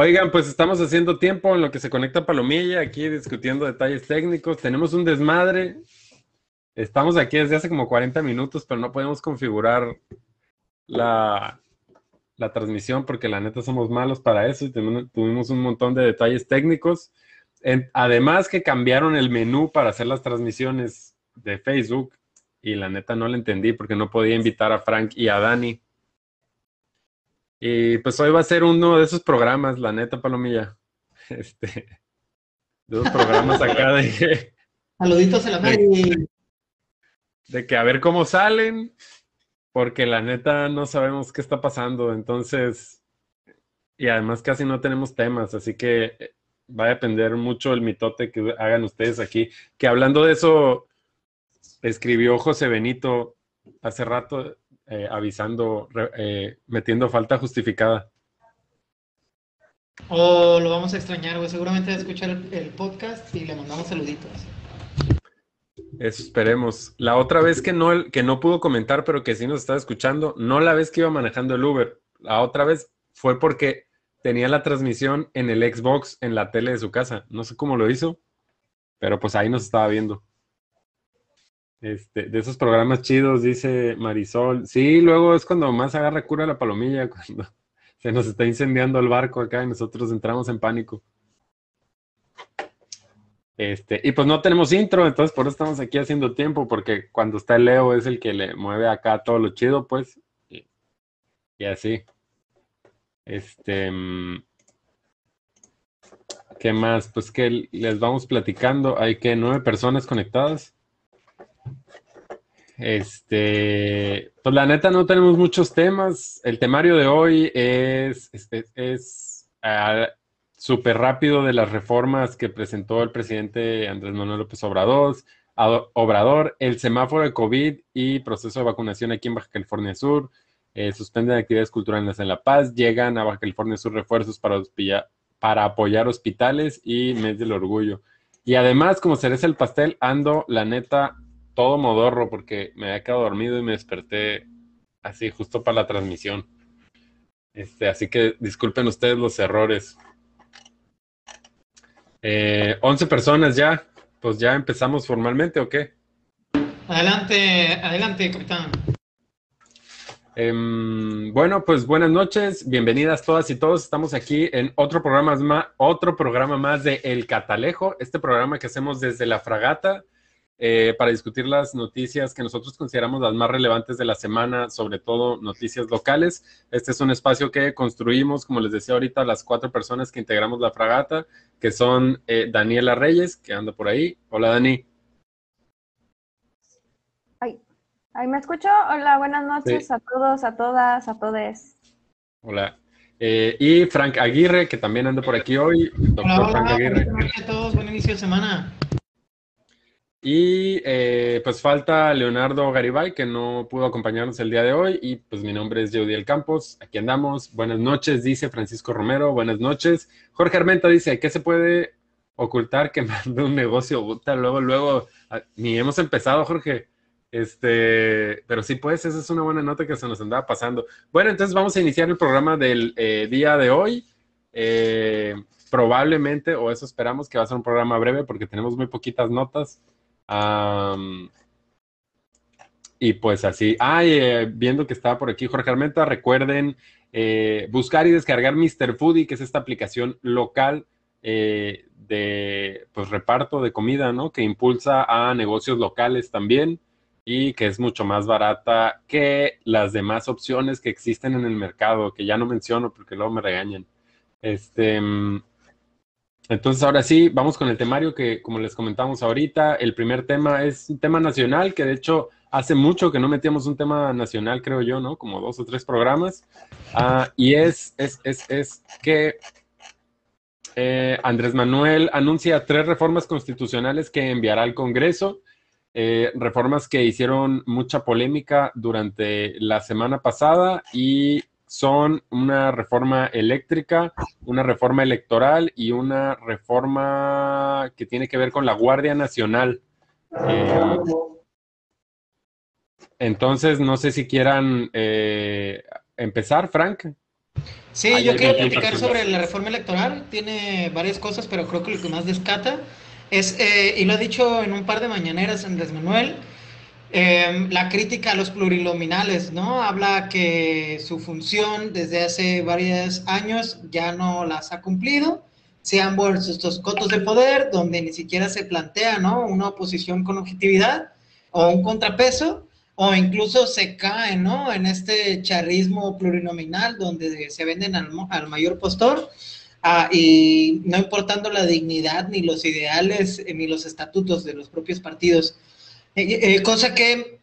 Oigan, pues estamos haciendo tiempo en lo que se conecta Palomilla, aquí discutiendo detalles técnicos. Tenemos un desmadre. Estamos aquí desde hace como 40 minutos, pero no podemos configurar la, la transmisión porque la neta somos malos para eso y tuvimos un montón de detalles técnicos. además que cambiaron el menú para hacer las transmisiones de Facebook y la neta no lo entendí porque no podía invitar a Frank y a Dani. Y pues hoy va a ser uno de esos programas, la neta, Palomilla. Este, de esos programas acá de. Saluditos a la de, de que a ver cómo salen, porque la neta no sabemos qué está pasando. Entonces, y además casi no tenemos temas, así que eh, va a depender mucho el mitote que hagan ustedes aquí. Que hablando de eso, escribió José Benito hace rato eh, avisando, eh, metiendo falta justificada. O lo vamos a extrañar, güey. Seguramente va a escuchar el, podcast y le mandamos saluditos. Eso esperemos. La otra vez que no, que no pudo comentar, pero que sí nos estaba escuchando, no la vez que iba manejando el Uber. La otra vez fue porque tenía la transmisión en el Xbox en la tele de su casa. No sé cómo lo hizo, pero pues ahí nos estaba viendo. Este, de esos programas chidos, dice Marisol. Sí, luego es cuando más agarra cura la palomilla, cuando se nos está incendiando el barco acá y nosotros entramos en pánico. Este, y pues no tenemos intro, entonces por eso estamos aquí haciendo tiempo, porque cuando está el Leo es el que le mueve acá todo lo chido, pues. Y, y así. Este. Mm, ¿Qué más? Pues que les vamos platicando. Hay que nueve personas conectadas. Este, pues la neta no tenemos muchos temas. El temario de hoy es, es, ah, súper rápido de las reformas que presentó el presidente Andrés Manuel López Obrador, Obrador, el semáforo de COVID y proceso de vacunación aquí en Baja California Sur. Eh, suspenden actividades culturales en La Paz. Llegan a Baja California Sur refuerzos para, para apoyar hospitales y mes del orgullo. Y además, como cereza el pastel, ando, la neta, todo modorro porque me había quedado dormido y me desperté así justo para la transmisión. Este, así que disculpen ustedes los errores. Eh, 11 personas ya, pues ya empezamos formalmente o qué? Adelante, adelante, capitán. Em, bueno, pues buenas noches, bienvenidas todas y todos. Estamos aquí en otro programa más, otro programa más de El Catalejo, este programa que hacemos desde la fragata eh, para discutir las noticias que nosotros consideramos las más relevantes de la semana, sobre todo noticias locales. Este es un espacio que construimos, como les decía ahorita, las cuatro personas que integramos la fragata, que son eh, Daniela Reyes, que anda por ahí. Hola, Dani. Ay, ¿ahí me escucho? Hola, buenas noches a todos, a todas, a todes. Hola. Eh, y Frank Aguirre, que también anda por aquí hoy. Doctor Frank Aguirre. Buenas a todos, buen inicio de semana. Y eh, pues falta Leonardo Garibay, que no pudo acompañarnos el día de hoy. Y pues mi nombre es Jeudiel Campos. Aquí andamos. Buenas noches, dice Francisco Romero. Buenas noches. Jorge Armenta dice, ¿qué se puede ocultar que mande un negocio? luego, luego, ah, ni hemos empezado, Jorge. Este, pero sí, pues, esa es una buena nota que se nos andaba pasando. Bueno, entonces vamos a iniciar el programa del eh, día de hoy. Eh, probablemente, o eso esperamos, que va a ser un programa breve porque tenemos muy poquitas notas y pues así. Ah, viendo que estaba por aquí Jorge Armenta, recuerden eh, buscar y descargar Mr. Foodie, que es esta aplicación local eh, de pues, reparto de comida, ¿no? Que impulsa a negocios locales también y que es mucho más barata que las demás opciones que existen en el mercado, que ya no menciono porque luego me regañan. Este, mm, entonces, ahora sí, vamos con el temario que, como les comentamos ahorita, el primer tema es un tema nacional, que de hecho hace mucho que no metíamos un tema nacional, creo yo, ¿no? Como dos o tres programas. Ah, y es, es, es, es que eh, Andrés Manuel anuncia tres reformas constitucionales que enviará al Congreso. Eh, reformas que hicieron mucha polémica durante la semana pasada y son una reforma eléctrica, una reforma electoral y una reforma que tiene que ver con la Guardia Nacional. Eh, entonces, no sé si quieran eh, empezar, Frank. Sí, yo quiero platicar sobre la reforma electoral. Tiene varias cosas, pero creo que lo que más descata es, eh, y lo ha dicho en un par de mañaneras Andrés Manuel, em, la crítica a los plurinominales, ¿no? Habla que su función desde hace varios años ya no las ha cumplido, se han vuelto estos cotos de poder donde ni siquiera se plantea, ¿no? Una oposición con objetividad o un contrapeso, o incluso se cae, ¿no? En este charrismo plurinominal donde se venden al, al mayor postor Ah, y no importando la dignidad, ni los ideales, eh, ni los estatutos de los propios partidos. Eh, eh, cosa que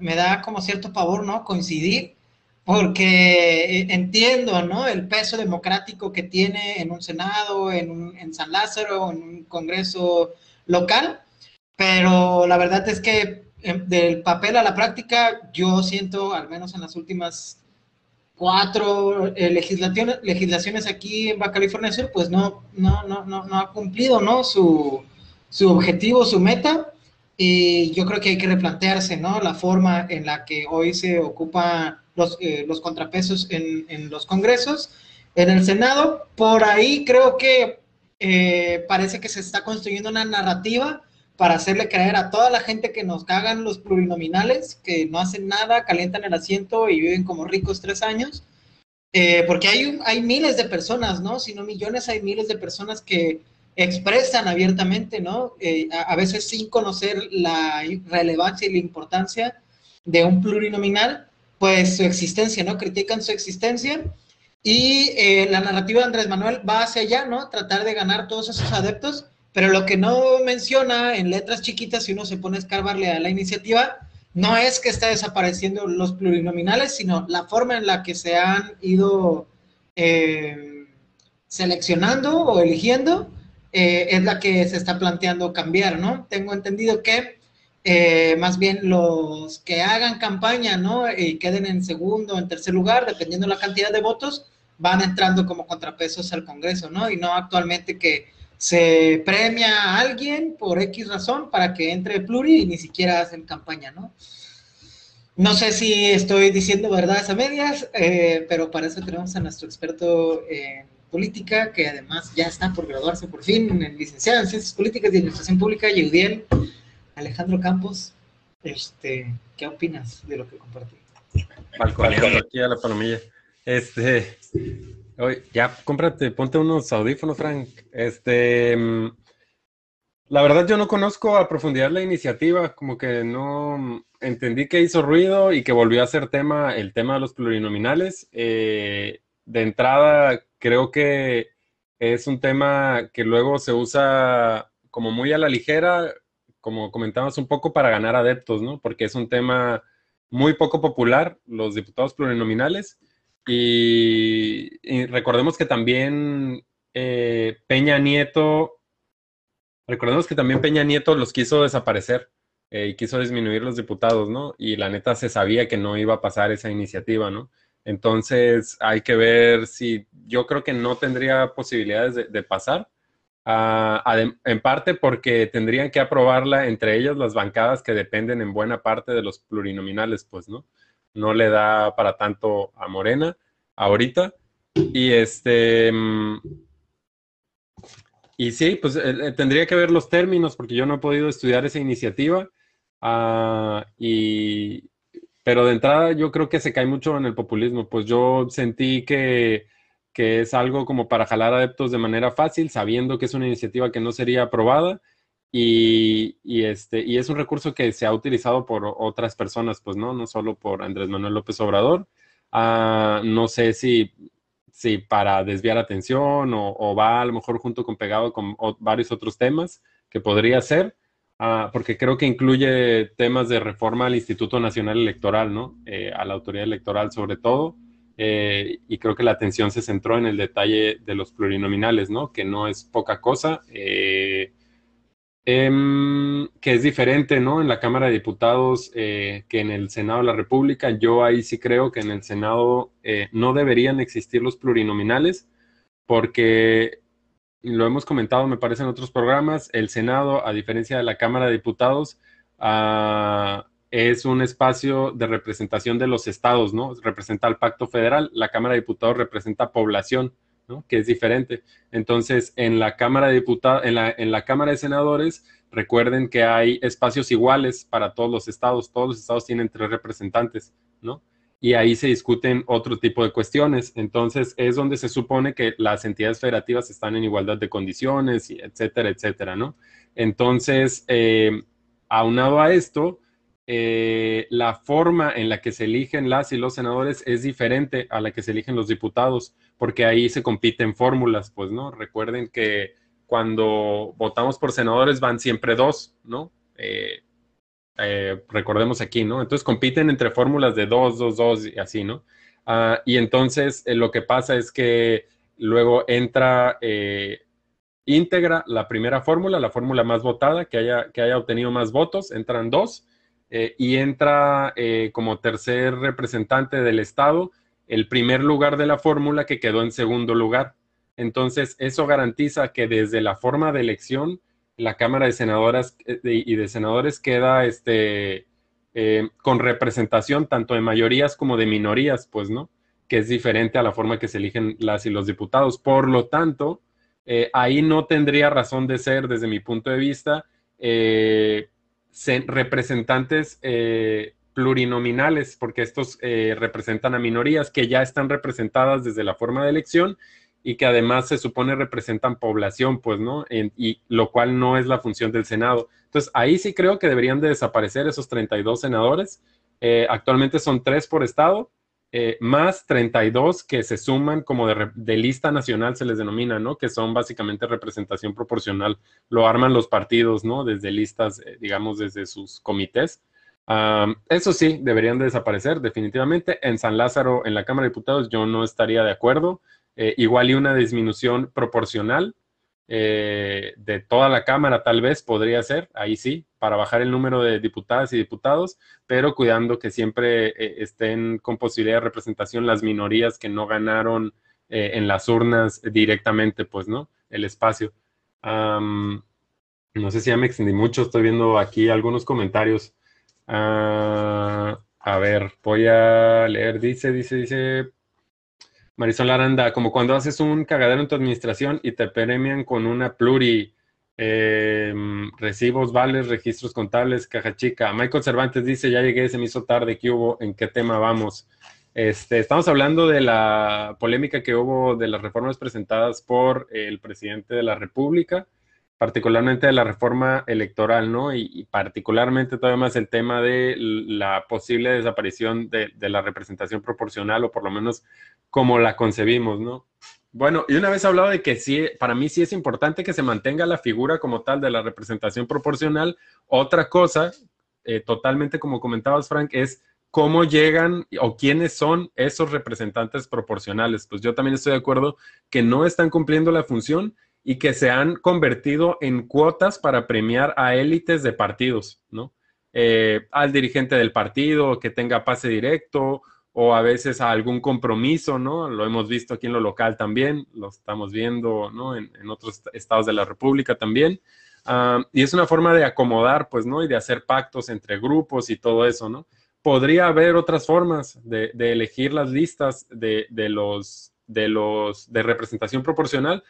me da como cierto favor, ¿no? Coincidir, porque entiendo, ¿no? El peso democrático que tiene en un Senado, en, un, en San Lázaro, en un Congreso local, pero la verdad es que del papel a la práctica, yo siento, al menos en las últimas cuatro eh, legislaciones, legislaciones aquí en Baja California Sur, pues no, no, no, no, no ha cumplido ¿no? Su, su, objetivo, su meta. Y yo creo que hay que replantearse ¿no? la forma en la que hoy se ocupan los, eh, los contrapesos en, en, los congresos, en el Senado. Por ahí creo que eh, parece que se está construyendo una narrativa para hacerle creer a toda la gente que nos cagan los plurinominales, que no hacen nada, calientan el asiento y viven como ricos tres años. Eh, porque hay, hay miles de personas, ¿no? Si no millones, hay miles de personas que expresan abiertamente, ¿no? Eh, a, veces sin conocer la relevancia y la importancia de un plurinominal, pues su existencia, ¿no? Critican su existencia y eh, la narrativa de Andrés Manuel va hacia allá, ¿no? Tratar de ganar todos esos adeptos pero lo que no menciona en letras chiquitas, si uno se pone a escarbarle a la iniciativa, no es que está desapareciendo los plurinominales, sino la forma en la que se han ido eh, seleccionando o eligiendo eh, es la que se está planteando cambiar, ¿no? Tengo entendido que eh, más bien los que hagan campaña, ¿no? Y queden en segundo o en tercer lugar, dependiendo de la cantidad de votos, van entrando como contrapesos al Congreso, ¿no? Y no actualmente que se premia a alguien por X razón para que entre pluri y ni siquiera hacen campaña, ¿no? No sé si estoy diciendo verdades a medias, eh, pero para eso tenemos a nuestro experto en política, que además ya está por graduarse por fin en licenciado en Ciencias Políticas y Administración Pública, Yeudiel Alejandro Campos. Este, ¿Qué opinas de lo que compartí? Balconeando aquí a la palomilla. Este, Oye, ya, cómprate, ponte unos audífonos, Frank. Este, mm, la verdad yo no conozco a profundidad la iniciativa, como que no entendí que hizo ruido y que volvió a ser tema el tema de los plurinominales. Eh, de entrada, creo que es un tema que luego se usa como muy a la ligera, como comentabas un poco para ganar adeptos, ¿no? Porque es un tema muy poco popular, los diputados plurinominales. Y, recordemos que también eh, Peña Nieto, recordemos que también Peña Nieto los quiso desaparecer eh, y quiso disminuir los diputados, ¿no? Y la neta se sabía que no iba a pasar esa iniciativa, ¿no? Entonces hay que ver si yo creo que no tendría posibilidades de, pasar, ah, en parte porque tendrían que aprobarla entre ellas las bancadas que dependen en buena parte de los plurinominales, pues, ¿no? no le da para tanto a Morena ahorita. Y este. Mm, y sí, pues eh, eh, tendría que ver los términos porque yo no he podido estudiar esa iniciativa. Ah, y, pero de entrada yo creo que se cae mucho en el populismo. Pues yo sentí que, que es algo como para jalar adeptos de manera fácil, sabiendo que es una iniciativa que no sería aprobada y, este, y es un recurso que se ha utilizado por otras personas, pues no, no solo por Andrés Manuel López Obrador. Ah, no sé si, si para desviar atención o, va a lo mejor junto con pegado con varios otros temas que podría ser, ah, porque creo que incluye temas de reforma al Instituto Nacional Electoral, ¿no? Eh, a la autoridad electoral sobre todo. Eh, y creo que la atención se centró en el detalle de los plurinominales, ¿no? Que no es poca cosa. Eh, Em, que es diferente, ¿no? En la Cámara de Diputados eh, que en el Senado de la República. Yo ahí sí creo que en el Senado eh, no deberían existir los plurinominales porque, lo hemos comentado, me parece, en otros programas, el Senado, a diferencia de la Cámara de Diputados, ah, es un espacio de representación de los estados, ¿no? Representa al pacto federal, la Cámara de Diputados representa población, ¿no? Que es diferente. Entonces, en la Cámara de Diputados, en la, en la Cámara de Senadores, recuerden que hay espacios iguales para todos los estados, todos los estados tienen tres representantes, ¿no? Y ahí se discuten otro tipo de cuestiones. Entonces, es donde se supone que las entidades federativas están en igualdad de condiciones, etcétera, etcétera, ¿no? Entonces, eh, aunado a esto, eh, la forma en la que se eligen las y los senadores es diferente a la que se eligen los diputados, porque ahí se compiten fórmulas, pues, ¿no? Recuerden que cuando votamos por senadores van siempre dos, ¿no? Eh, eh, recordemos aquí, ¿no? Entonces compiten entre fórmulas de dos, dos, dos y así, ¿no? Ah, y entonces lo que pasa es que luego entra íntegra la primera fórmula, la fórmula más votada, que haya, que haya obtenido más votos, entran dos, eh, y entra eh, como tercer representante del Estado el primer lugar de la fórmula que quedó en segundo lugar. Entonces, eso garantiza que desde la forma de elección, la Cámara de Senadoras eh, y de Senadores queda este, con representación tanto de mayorías como de minorías, pues, ¿no? Que es diferente a la forma que se eligen las y los diputados. Por lo tanto, ahí no tendría razón de ser, desde mi punto de vista, representantes eh, plurinominales, porque estos eh, representan a minorías que ya están representadas desde la forma de elección y que además se supone representan población, pues, ¿no? y lo cual no es la función del Senado. Entonces, ahí sí creo que deberían de desaparecer esos 32 senadores. Eh, actualmente son tres por estado eh, más 32 que se suman como de, lista nacional, se les denomina, ¿no? Que son básicamente representación proporcional. Lo arman los partidos, ¿no? Desde listas, eh, digamos, desde sus comités. eso sí, deberían de desaparecer definitivamente. En San Lázaro, en la Cámara de Diputados, yo no estaría de acuerdo. Eh, igual y una disminución proporcional eh, de toda la Cámara tal vez podría ser, ahí sí, para bajar el número de diputadas y diputados, pero cuidando que siempre eh, estén con posibilidad de representación las minorías que no ganaron en las urnas directamente, pues, ¿no? El espacio. no sé si ya me extendí mucho, estoy viendo aquí algunos comentarios. Ah, a ver, voy a leer, dice, dice, dice, Marisol Aranda, como cuando haces un cagadero en tu administración y te premian con una pluri, em, recibos, vales, registros contables, caja chica. Michael Cervantes dice, ya llegué, se me hizo tarde, ¿qué hubo? ¿En qué tema vamos? Este, estamos hablando de la polémica que hubo de las reformas presentadas por el presidente de la República particularmente de la reforma electoral, ¿no? Y, particularmente todavía más el tema de la posible desaparición de, la representación proporcional, o por lo menos como la concebimos, ¿no? Bueno, y una vez hablado de que sí, para mí sí es importante que se mantenga la figura como tal de la representación proporcional. Otra cosa, eh, totalmente como comentabas, Frank, es cómo llegan o quiénes son esos representantes proporcionales. Pues yo también estoy de acuerdo que no están cumpliendo la función y que se han convertido en cuotas para premiar a élites de partidos, ¿no? Eh, al dirigente del partido que tenga pase directo o a veces a algún compromiso, ¿no? Lo hemos visto aquí en lo local también, lo estamos viendo, ¿no? En, otros estados de la República también. Ah, y es una forma de acomodar, pues, ¿no? Y de hacer pactos entre grupos y todo eso, ¿no? Podría haber otras formas de, de elegir las listas de, de, los, de los de representación proporcional,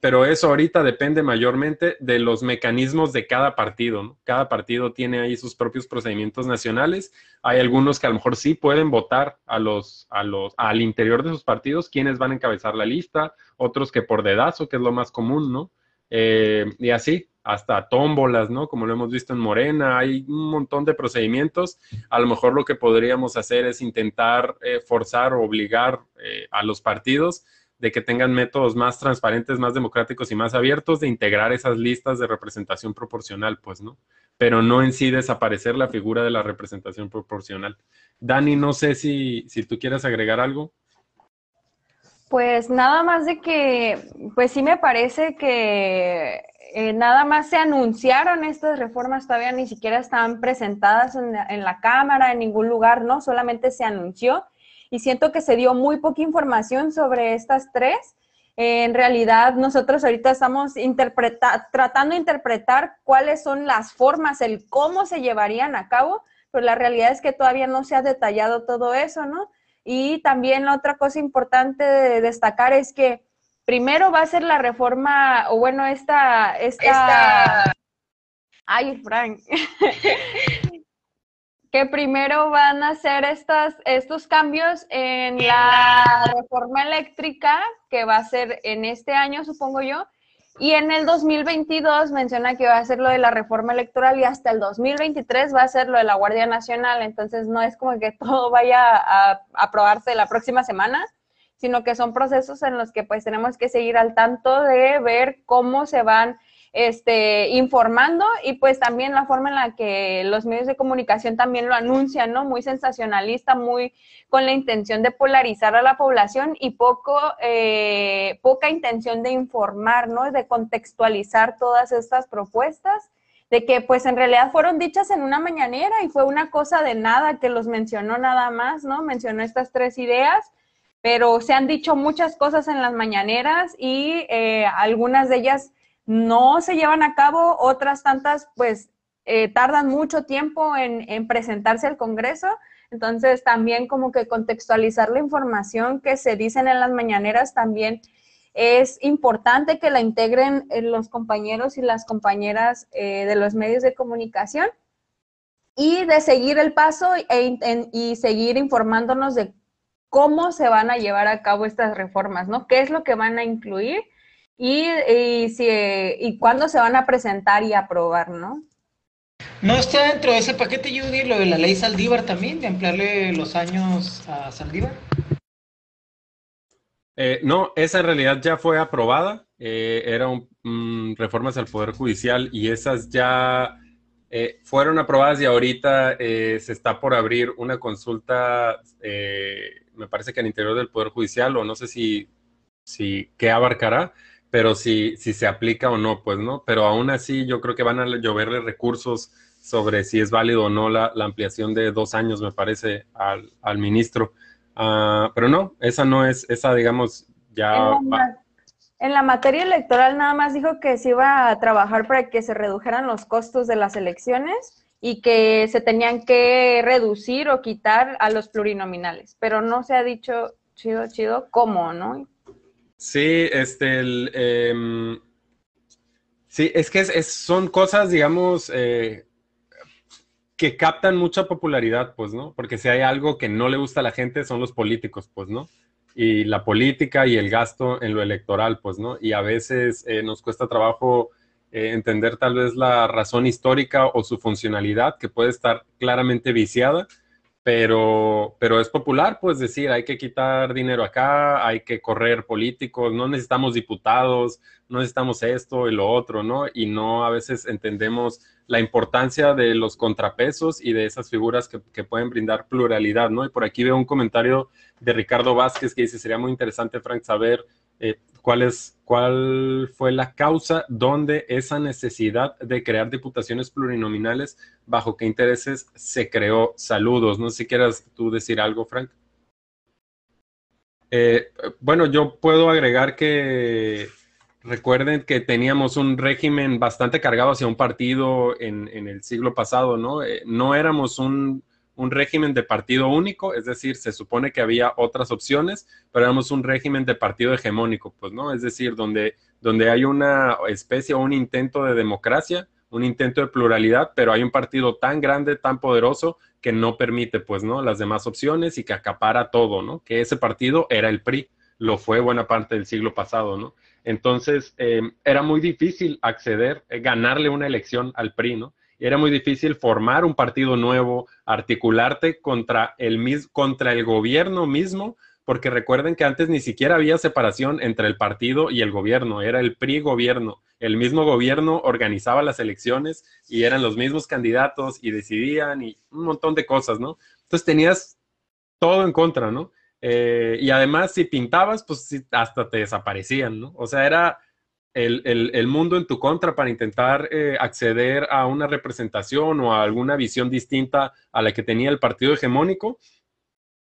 pero eso ahorita depende mayormente de los mecanismos de cada partido. Cada partido tiene ahí sus propios procedimientos nacionales. Hay algunos que a lo mejor sí pueden votar a los, a los, al interior de sus partidos quiénes van a encabezar la lista, otros que por dedazo, que es lo más común, ¿no? Eh, y así, hasta tómbolas, ¿no? Como lo hemos visto en Morena, hay un montón de procedimientos. A lo mejor lo que podríamos hacer es intentar eh, forzar o obligar eh, a los partidos de que tengan métodos más transparentes, más democráticos y más abiertos de integrar esas listas de representación proporcional, pues, ¿no? Pero no en sí desaparecer la figura de la representación proporcional. Dani, no sé si, si tú quieres agregar algo. Pues nada más de que, pues sí me parece que eh, nada más se anunciaron estas reformas, todavía ni siquiera están presentadas en en la Cámara, en ningún lugar, ¿no? Solamente se anunció y siento que se dio muy poca información sobre estas tres. en realidad, nosotros ahorita estamos tratando de interpretar cuáles son las formas, el cómo se llevarían a cabo, pero la realidad es que todavía no se ha detallado todo eso, ¿no? Y también otra cosa importante de destacar es que primero va a ser la reforma, o bueno, esta, esta, ay, Frank, que primero van a hacer estas, estos cambios en la reforma eléctrica, que va a ser en este año, supongo yo, y en el 2022 menciona que va a ser lo de la reforma electoral y hasta el 2023 va a ser lo de la Guardia Nacional. Entonces no es como que todo vaya a aprobarse la próxima semana, sino que son procesos en los que pues tenemos que seguir al tanto de ver cómo se van este, informando y pues también la forma en la que los medios de comunicación también lo anuncian, ¿no? Muy sensacionalista, muy con la intención de polarizar a la población y poco, eh, poca intención de informar, ¿no? De contextualizar todas estas propuestas, de que pues en realidad fueron dichas en una mañanera y fue una cosa de nada que los mencionó nada más, ¿no? Mencionó estas tres ideas pero se han dicho muchas cosas en las mañaneras y eh, algunas de ellas no se llevan a cabo, otras tantas pues eh, tardan mucho tiempo en, presentarse al Congreso. Entonces también como que contextualizar la información que se dicen en las mañaneras también es importante que la integren eh, los compañeros y las compañeras eh, de los medios de comunicación y de seguir el paso e, y seguir informándonos de cómo se van a llevar a cabo estas reformas, ¿no? ¿Qué es lo que van a incluir? Y, y, si, y cuándo se van a presentar y aprobar, ¿no? ¿No está dentro de ese paquete, Judy, lo de la ley Saldívar también, de ampliarle los años a Saldívar? Eh, no, esa en realidad ya fue aprobada, eh, eran mm, reformas al Poder Judicial y esas ya eh, fueron aprobadas y ahorita se está por abrir una consulta, me parece que al interior del Poder Judicial o no sé si, si qué abarcará, pero si, si se aplica o no, pues, ¿no? Pero aún así yo creo que van a lloverle recursos sobre si es válido o no la, ampliación de dos años, me parece, al, al ministro. Ah, pero no, esa no es, esa digamos, ya... En la, en la materia electoral nada más dijo que se iba a trabajar para que se redujeran los costos de las elecciones y que se tenían que reducir o quitar a los plurinominales, pero no se ha dicho chido, chido cómo, ¿no? Sí, este, em, sí, es que son cosas, digamos, eh, que captan mucha popularidad, pues, ¿no? Porque si hay algo que no le gusta a la gente son los políticos, pues, ¿no? Y la política y el gasto en lo electoral, pues, ¿no? Y a veces eh, nos cuesta trabajo eh, entender tal vez la razón histórica o su funcionalidad, que puede estar claramente viciada pero, pero es popular, pues decir, hay que quitar dinero acá, hay que correr políticos, no necesitamos diputados, no necesitamos esto y lo otro, ¿no? Y no a veces entendemos la importancia de los contrapesos y de esas figuras que, que pueden brindar pluralidad, ¿no? Y por aquí veo un comentario de Ricardo Vázquez que dice, sería muy interesante, Frank, saber eh, cuál, es, cuál fue la causa donde esa necesidad de crear diputaciones plurinominales, bajo qué intereses se creó. Saludos. No si quieras tú decir algo, Frank. Eh, bueno, yo puedo agregar que recuerden que teníamos un régimen bastante cargado hacia un partido en, el siglo pasado, ¿no? Eh, no éramos un un régimen de partido único, es decir, se supone que había otras opciones, pero éramos un régimen de partido hegemónico, pues, ¿no? Es decir, donde, donde hay una especie o un intento de democracia, un intento de pluralidad, pero hay un partido tan grande, tan poderoso, que no permite, pues, ¿no? Las demás opciones y que acapara todo, ¿no? Que ese partido era el PRI, lo fue buena parte del siglo pasado, ¿no? Entonces, eh, era muy difícil acceder, eh, ganarle una elección al PRI, ¿no? Era muy difícil formar un partido nuevo, articularte contra el, contra el gobierno mismo, porque recuerden que antes ni siquiera había separación entre el partido y el gobierno, era el PRI gobierno. El mismo gobierno organizaba las elecciones y eran los mismos candidatos y decidían y un montón de cosas, ¿no? Entonces tenías todo en contra, ¿no? Eh, y además si pintabas, pues hasta te desaparecían, ¿no? O sea, era el, mundo en tu contra para intentar eh, acceder a una representación o a alguna visión distinta a la que tenía el partido hegemónico.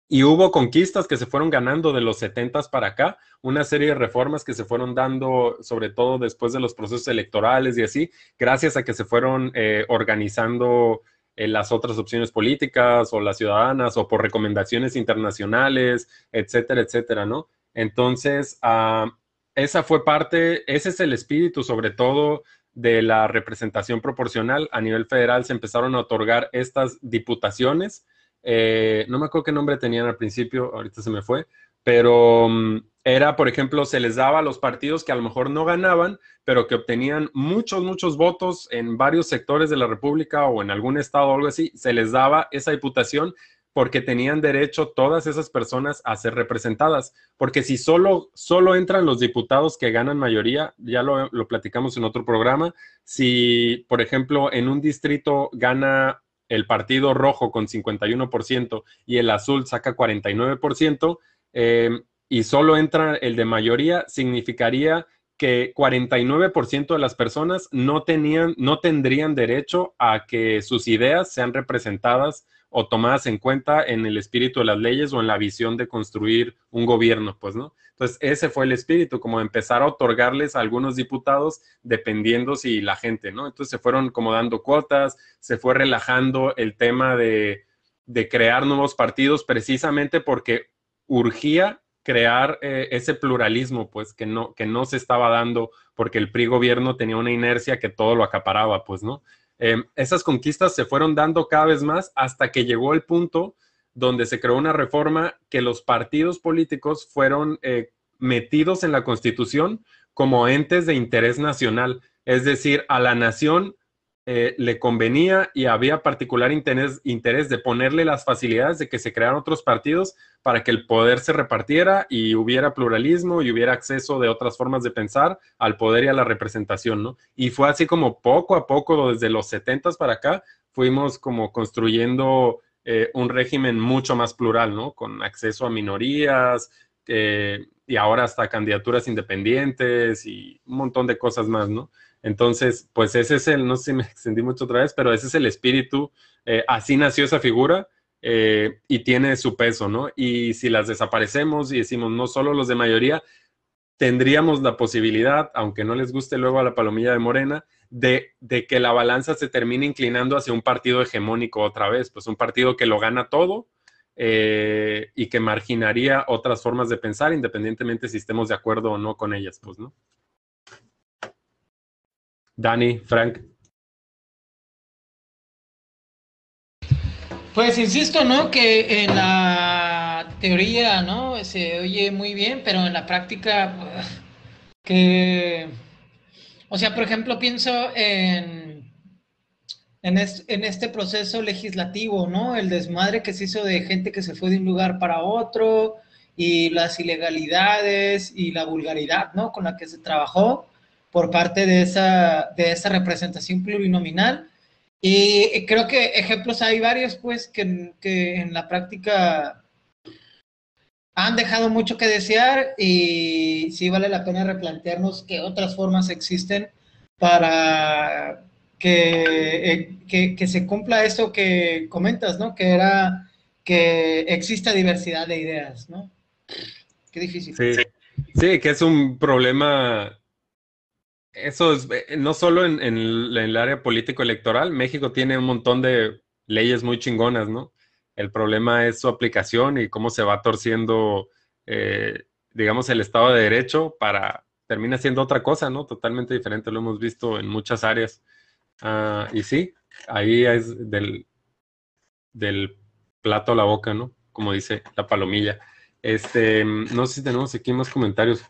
Y hubo conquistas que se fueron ganando de los 70 para acá, una serie de reformas que se fueron dando, sobre todo después de los procesos electorales y así, gracias a que se fueron eh, organizando eh, las otras opciones políticas o las ciudadanas o por recomendaciones internacionales, etcétera, etcétera, ¿no? Entonces, ah, esa fue parte, ese es el espíritu sobre todo de la representación proporcional. A nivel federal se empezaron a otorgar estas diputaciones. Eh, no me acuerdo qué nombre tenían al principio, ahorita se me fue, pero mm, era, por ejemplo, se les daba a los partidos que a lo mejor no ganaban, pero que obtenían muchos, muchos votos en varios sectores de la República o en algún estado o algo así, se les daba esa diputación porque tenían derecho todas esas personas a ser representadas. Porque si solo, solo entran los diputados que ganan mayoría, ya lo, lo platicamos en otro programa, si, por ejemplo, en un distrito gana el partido rojo con 51% y el azul saca 49%, eh, y solo entra el de mayoría, significaría que 49% de las personas no, tenían, no tendrían derecho a que sus ideas sean representadas o tomadas en cuenta en el espíritu de las leyes o en la visión de construir un gobierno, pues, ¿no? Entonces, ese fue el espíritu, como empezar a otorgarles a algunos diputados dependiendo si la gente, ¿no? Entonces se fueron como dando cuotas, se fue relajando el tema de, de crear nuevos partidos precisamente porque urgía crear eh, ese pluralismo, pues, que no, que no se estaba dando porque el PRI gobierno tenía una inercia que todo lo acaparaba, pues, ¿no? Em, esas conquistas se fueron dando cada vez más hasta que llegó el punto donde se creó una reforma que los partidos políticos fueron eh, metidos en la Constitución como entes de interés nacional, es decir, a la nación eh, le convenía y había particular interés, de ponerle las facilidades de que se crearan otros partidos para que el poder se repartiera y hubiera pluralismo y hubiera acceso de otras formas de pensar al poder y a la representación, ¿no? Y fue así como poco a poco, desde los 70 para acá, fuimos como construyendo eh, un régimen mucho más plural, ¿no? Con acceso a minorías eh, y ahora hasta candidaturas independientes y un montón de cosas más, ¿no? Entonces, pues ese es el, no sé si me extendí mucho otra vez, pero ese es el espíritu, eh, así nació esa figura eh, y tiene su peso, ¿no? Y si las desaparecemos y decimos no solo los de mayoría, tendríamos la posibilidad, aunque no les guste luego a la palomilla de Morena, de, que la balanza se termine inclinando hacia un partido hegemónico otra vez, pues un partido que lo gana todo eh, y que marginaría otras formas de pensar, independientemente si estemos de acuerdo o no con ellas, pues, ¿no? Dani, Frank. Pues insisto, ¿no? Que en la teoría, ¿no? Se oye muy bien, pero en la práctica, que... O sea, por ejemplo, pienso en, en, en, este proceso legislativo, ¿no? El desmadre que se hizo de gente que se fue de un lugar para otro y las ilegalidades y la vulgaridad, ¿no? Con la que se trabajó por parte de esa, de esa representación plurinominal. Y creo que ejemplos hay varios, pues, que, que en la práctica han dejado mucho que desear y sí vale la pena replantearnos qué otras formas existen para que, eh, que, se cumpla eso que comentas, ¿no? Que era que exista diversidad de ideas, ¿no? Qué difícil. Sí, sí que es un problema eso es, eh, no solo en, el área político-electoral, México tiene un montón de leyes muy chingonas, ¿no? El problema es su aplicación y cómo se va torciendo, eh, digamos, el Estado de Derecho para, termina siendo otra cosa, ¿no? Totalmente diferente, lo hemos visto en muchas áreas. Ah, y sí, ahí es del, del plato a la boca, ¿no? Como dice la palomilla. Este, no sé si tenemos aquí más comentarios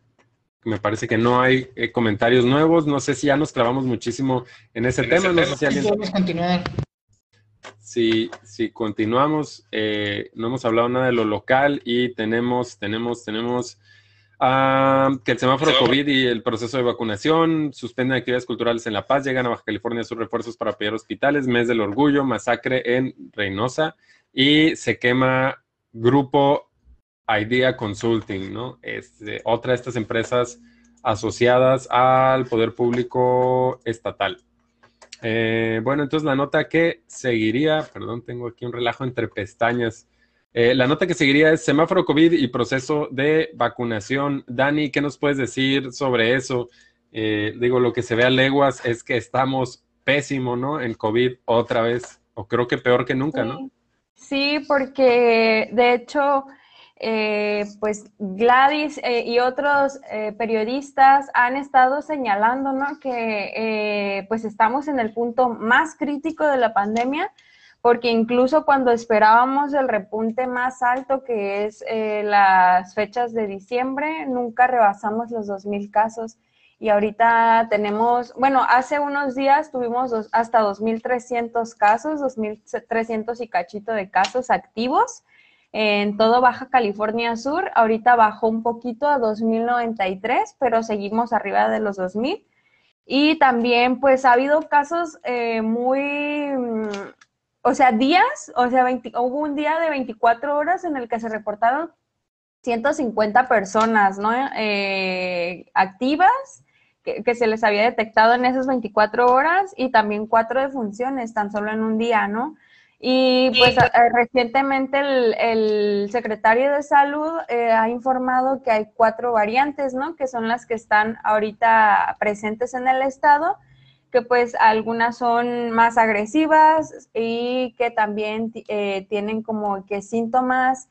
me parece que no hay eh, comentarios nuevos. No sé si ya nos clavamos muchísimo en ese tema. no sé si alguien... Podemos continuar. Si, si continuamos, eh, no hemos hablado nada de lo local y tenemos, tenemos, tenemos ah, que el semáforo COVID y el proceso de vacunación suspenden actividades culturales en La Paz, llegan a Baja California sus refuerzos para apoyar hospitales, mes del orgullo, masacre en Reynosa y se quema grupo Idea Consulting, ¿no? Es este, otra de estas empresas asociadas al poder público estatal. Eh, bueno, entonces la nota que seguiría, perdón, tengo aquí un relajo entre pestañas. Eh, la nota que seguiría es semáforo COVID y proceso de vacunación. Dani, ¿qué nos puedes decir sobre eso? Eh, digo, lo que se ve a leguas es que estamos pésimo, ¿no? En COVID otra vez. o creo que peor que nunca, ¿no? Sí, porque de hecho, eh, pues Gladys eh, y otros eh, periodistas han estado señalando, ¿no? Que pues estamos en el punto más crítico de la pandemia, porque incluso cuando esperábamos el repunte más alto, que es las fechas de diciembre, nunca rebasamos los 2.000 casos y ahorita tenemos, bueno, hace unos días tuvimos hasta 2.300 casos, 2.300 y cachito de casos activos en todo Baja California Sur. Ahorita bajó un poquito a 2.093, pero seguimos arriba de los 2.000. Y también, pues, ha habido casos eh, muy, mm, o sea, días, o sea, hubo un día de 24 horas en el que se reportaron 150 personas, ¿no? Eh, activas que, se les había detectado en esas 24 horas y también cuatro defunciones tan solo en un día, ¿no? Y pues recientemente el, secretario de salud eh, ha informado que hay cuatro variantes, ¿no? Que son las que están ahorita presentes en el estado, que pues algunas son más agresivas y que también eh, tienen como que síntomas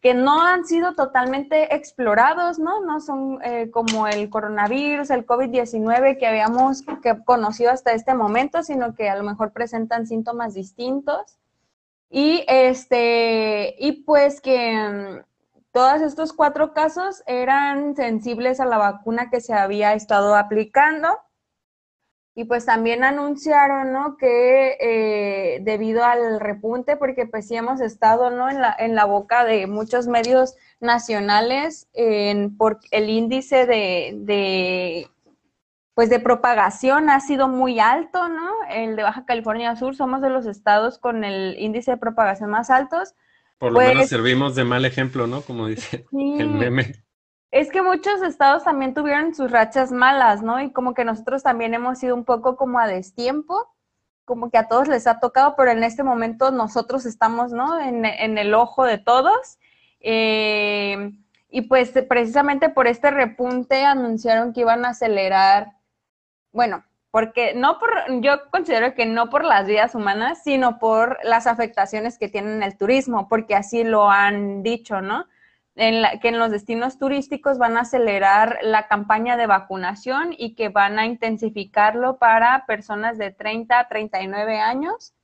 que no han sido totalmente explorados, ¿no? No son eh, como el coronavirus, el COVID-19 que habíamos que conocido hasta este momento, sino que a lo mejor presentan síntomas distintos. Y este, y pues que mm, todos estos cuatro casos eran sensibles a la vacuna que se había estado aplicando y pues también anunciaron, ¿no? Que eh, debido al repunte, porque pues sí hemos estado, ¿no? En la, en la boca de muchos medios nacionales por el índice de, pues de propagación ha sido muy alto, ¿no? El de Baja California Sur somos de los estados con el índice de propagación más altos. Por lo menos pues servimos de mal ejemplo, ¿no? Como dice el meme. Es que muchos estados también tuvieron sus rachas malas, ¿no? Y como que nosotros también hemos ido un poco como a destiempo, como que a todos les ha tocado, pero en este momento nosotros estamos, ¿no? En, el ojo de todos. Eh, y pues precisamente por este repunte anunciaron que iban a acelerar, bueno, porque no por, yo considero que no por las vidas humanas, sino por las afectaciones que tienen el turismo, porque así lo han dicho, ¿no? que en los destinos turísticos van a acelerar la campaña de vacunación y que van a intensificarlo para personas de 30 a 39 años.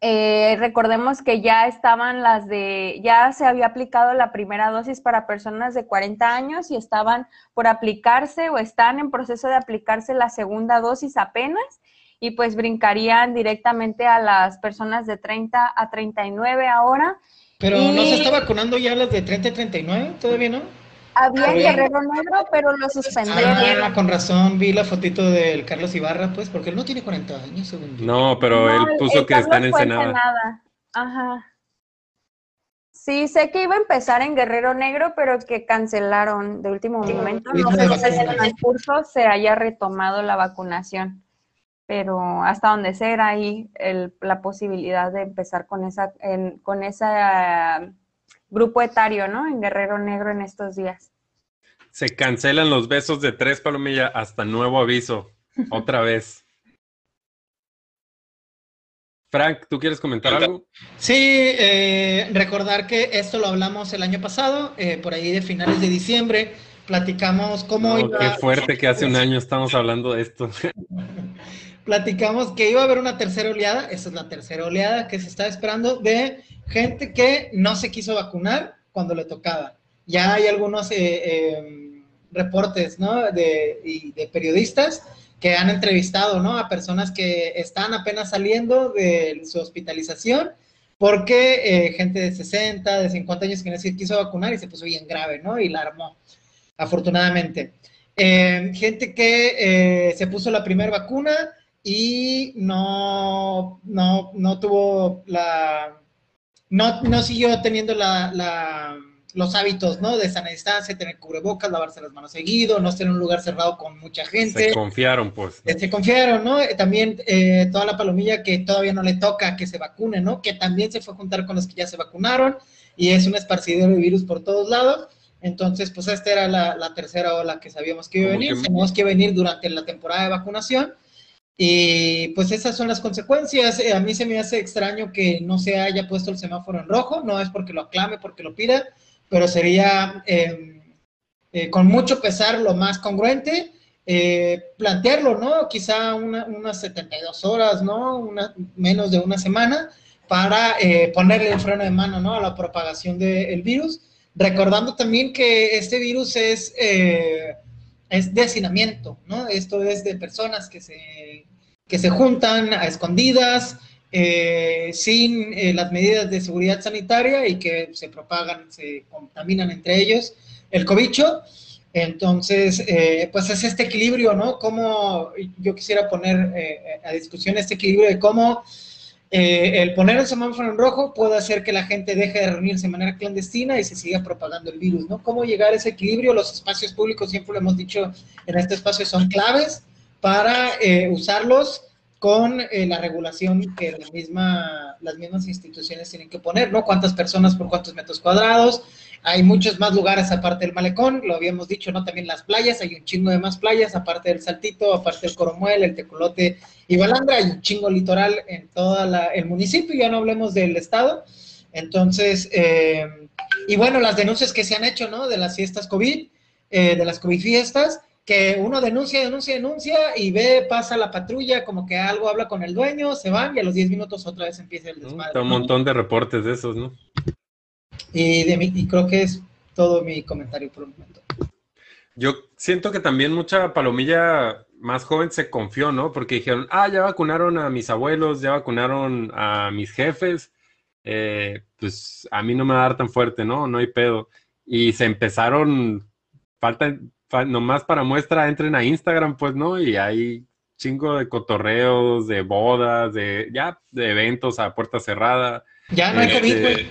Eh, recordemos que ya estaban las de, ya se había aplicado la primera dosis para personas de 40 años y estaban por aplicarse o están en proceso de aplicarse la segunda dosis apenas y pues brincarían directamente a las personas de 30 a 39 ahora pero no se está vacunando ya las de 30 y 39, ¿todavía no? Había en Guerrero Negro, pero lo suspendieron. Ah, con razón, vi la fotito del Carlos Ibarra, pues, porque él no tiene 40 años, según yo. No, pero él puso que está en Ensenada. Ajá. Sí, sé que iba a empezar en Guerrero Negro, pero que cancelaron de último momento. No sé si en el curso se haya retomado la vacunación pero hasta donde sea ahí la posibilidad de empezar con esa con ese grupo etario, ¿no? En Guerrero Negro en estos días. Se cancelan los besos de tres palomillas hasta nuevo aviso, otra vez. Frank, ¿tú quieres comentar algo? Sí, eh, recordar que esto lo hablamos el año pasado, eh, por ahí de finales de diciembre, platicamos cómo... Qué fuerte que hace un año estamos hablando de esto. platicamos que iba a haber una tercera oleada, esa es la tercera oleada que se está esperando de gente que no se quiso vacunar cuando le tocaba. Ya hay algunos eh, em, reportes, ¿no? De, de periodistas que han entrevistado, ¿no? A personas que están apenas saliendo de su hospitalización porque eh, gente de 60, de 50 años que no se quiso vacunar y se puso bien grave, ¿no? Y la armó, afortunadamente. Em, gente que eh, se puso la primera vacuna, y no, no, no tuvo la, no, no siguió teniendo la, la, los hábitos, ¿no? De sana distancia, tener cubrebocas, lavarse las manos seguido, no estar en un lugar cerrado con mucha gente. Se confiaron, pues. Se confiaron, ¿no? También eh, toda la palomilla que todavía no le toca que se vacune, ¿no? Que también se fue a juntar con los que ya se vacunaron y es un esparcidero de virus por todos lados. Entonces, pues esta era la, la tercera ola que sabíamos que iba a venir. Sabíamos que iba a venir durante la temporada de vacunación Y pues esas son las consecuencias. Eh, a mí se me hace extraño que no se haya puesto el semáforo en rojo, no es porque lo aclame, porque lo pida, pero sería em, eh, con mucho pesar lo más congruente. Eh, plantearlo, ¿no? Quizá unas 72 horas, ¿no? Una, menos de una semana para ponerle el freno de mano, ¿no? A la propagación del virus. Recordando también que este virus es es de hacinamiento, ¿no? Esto es de personas que se, que se juntan a escondidas, eh, sin eh, las medidas de seguridad sanitaria y que se propagan, se contaminan entre ellos el cobicho. Entonces, eh, pues es este equilibrio, ¿no? Cómo yo quisiera poner a discusión este equilibrio de cómo eh, el poner el semáforo en rojo puede hacer que la gente deje de reunirse de manera clandestina y se siga propagando el virus, ¿no? ¿Cómo llegar a ese equilibrio? Los espacios públicos, siempre lo hemos dicho en este espacio, son claves para eh, usarlos con eh, la regulación que las mismas instituciones tienen que poner, ¿no? Cuántas personas por cuántos metros cuadrados. Hay muchos más lugares aparte del malecón, lo habíamos dicho, ¿no? También las playas, hay un chingo de más playas, aparte del Saltito, aparte del Coromuel, el Tecolote y Balandra, hay un chingo litoral en todo el municipio, ya no hablemos del estado. Entonces, eh, y bueno, las denuncias que se han hecho, ¿no? De las fiestas COVID, eh, de las COVID fiestas, que uno denuncia, denuncia, denuncia y ve, pasa la patrulla, como que algo habla con el dueño, se van y a los 10 minutos otra vez empieza el desmadre. Un montón de reportes de esos, ¿no? Y, de y creo que es todo mi comentario por un momento. Yo siento que también mucha palomilla más joven se confió, ¿no? Porque dijeron, ah, ya vacunaron a mis abuelos, ya vacunaron a mis jefes, eh, pues a mí no me va a dar tan fuerte, ¿no? No hay pedo. Y se empezaron, falta, nomás para muestra entren a Instagram, pues, ¿no? Y hay chingo de cotorreos, de bodas, de ya, de eventos a puerta cerrada. Ya no hay COVID, este,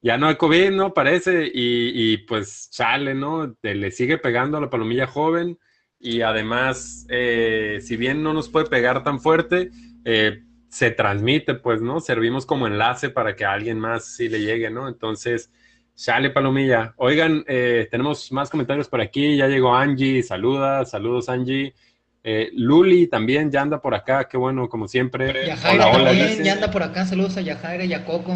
Ya no hay COVID, ¿no? Parece, y, pues chale, ¿no? le sigue pegando a la palomilla joven y además, eh, si bien no nos puede pegar tan fuerte, eh, se transmite, pues, ¿no? Servimos como enlace para que a alguien más sí le llegue, ¿no? Entonces, Sale Palomilla. Oigan, eh, tenemos más comentarios por aquí. Ya llegó Angie, saluda, saludos Angie. Eh, Luli también ya anda por acá, qué bueno, como siempre. Yajaira hola, también ya anda por acá, saludos a Yajaira y a Coco.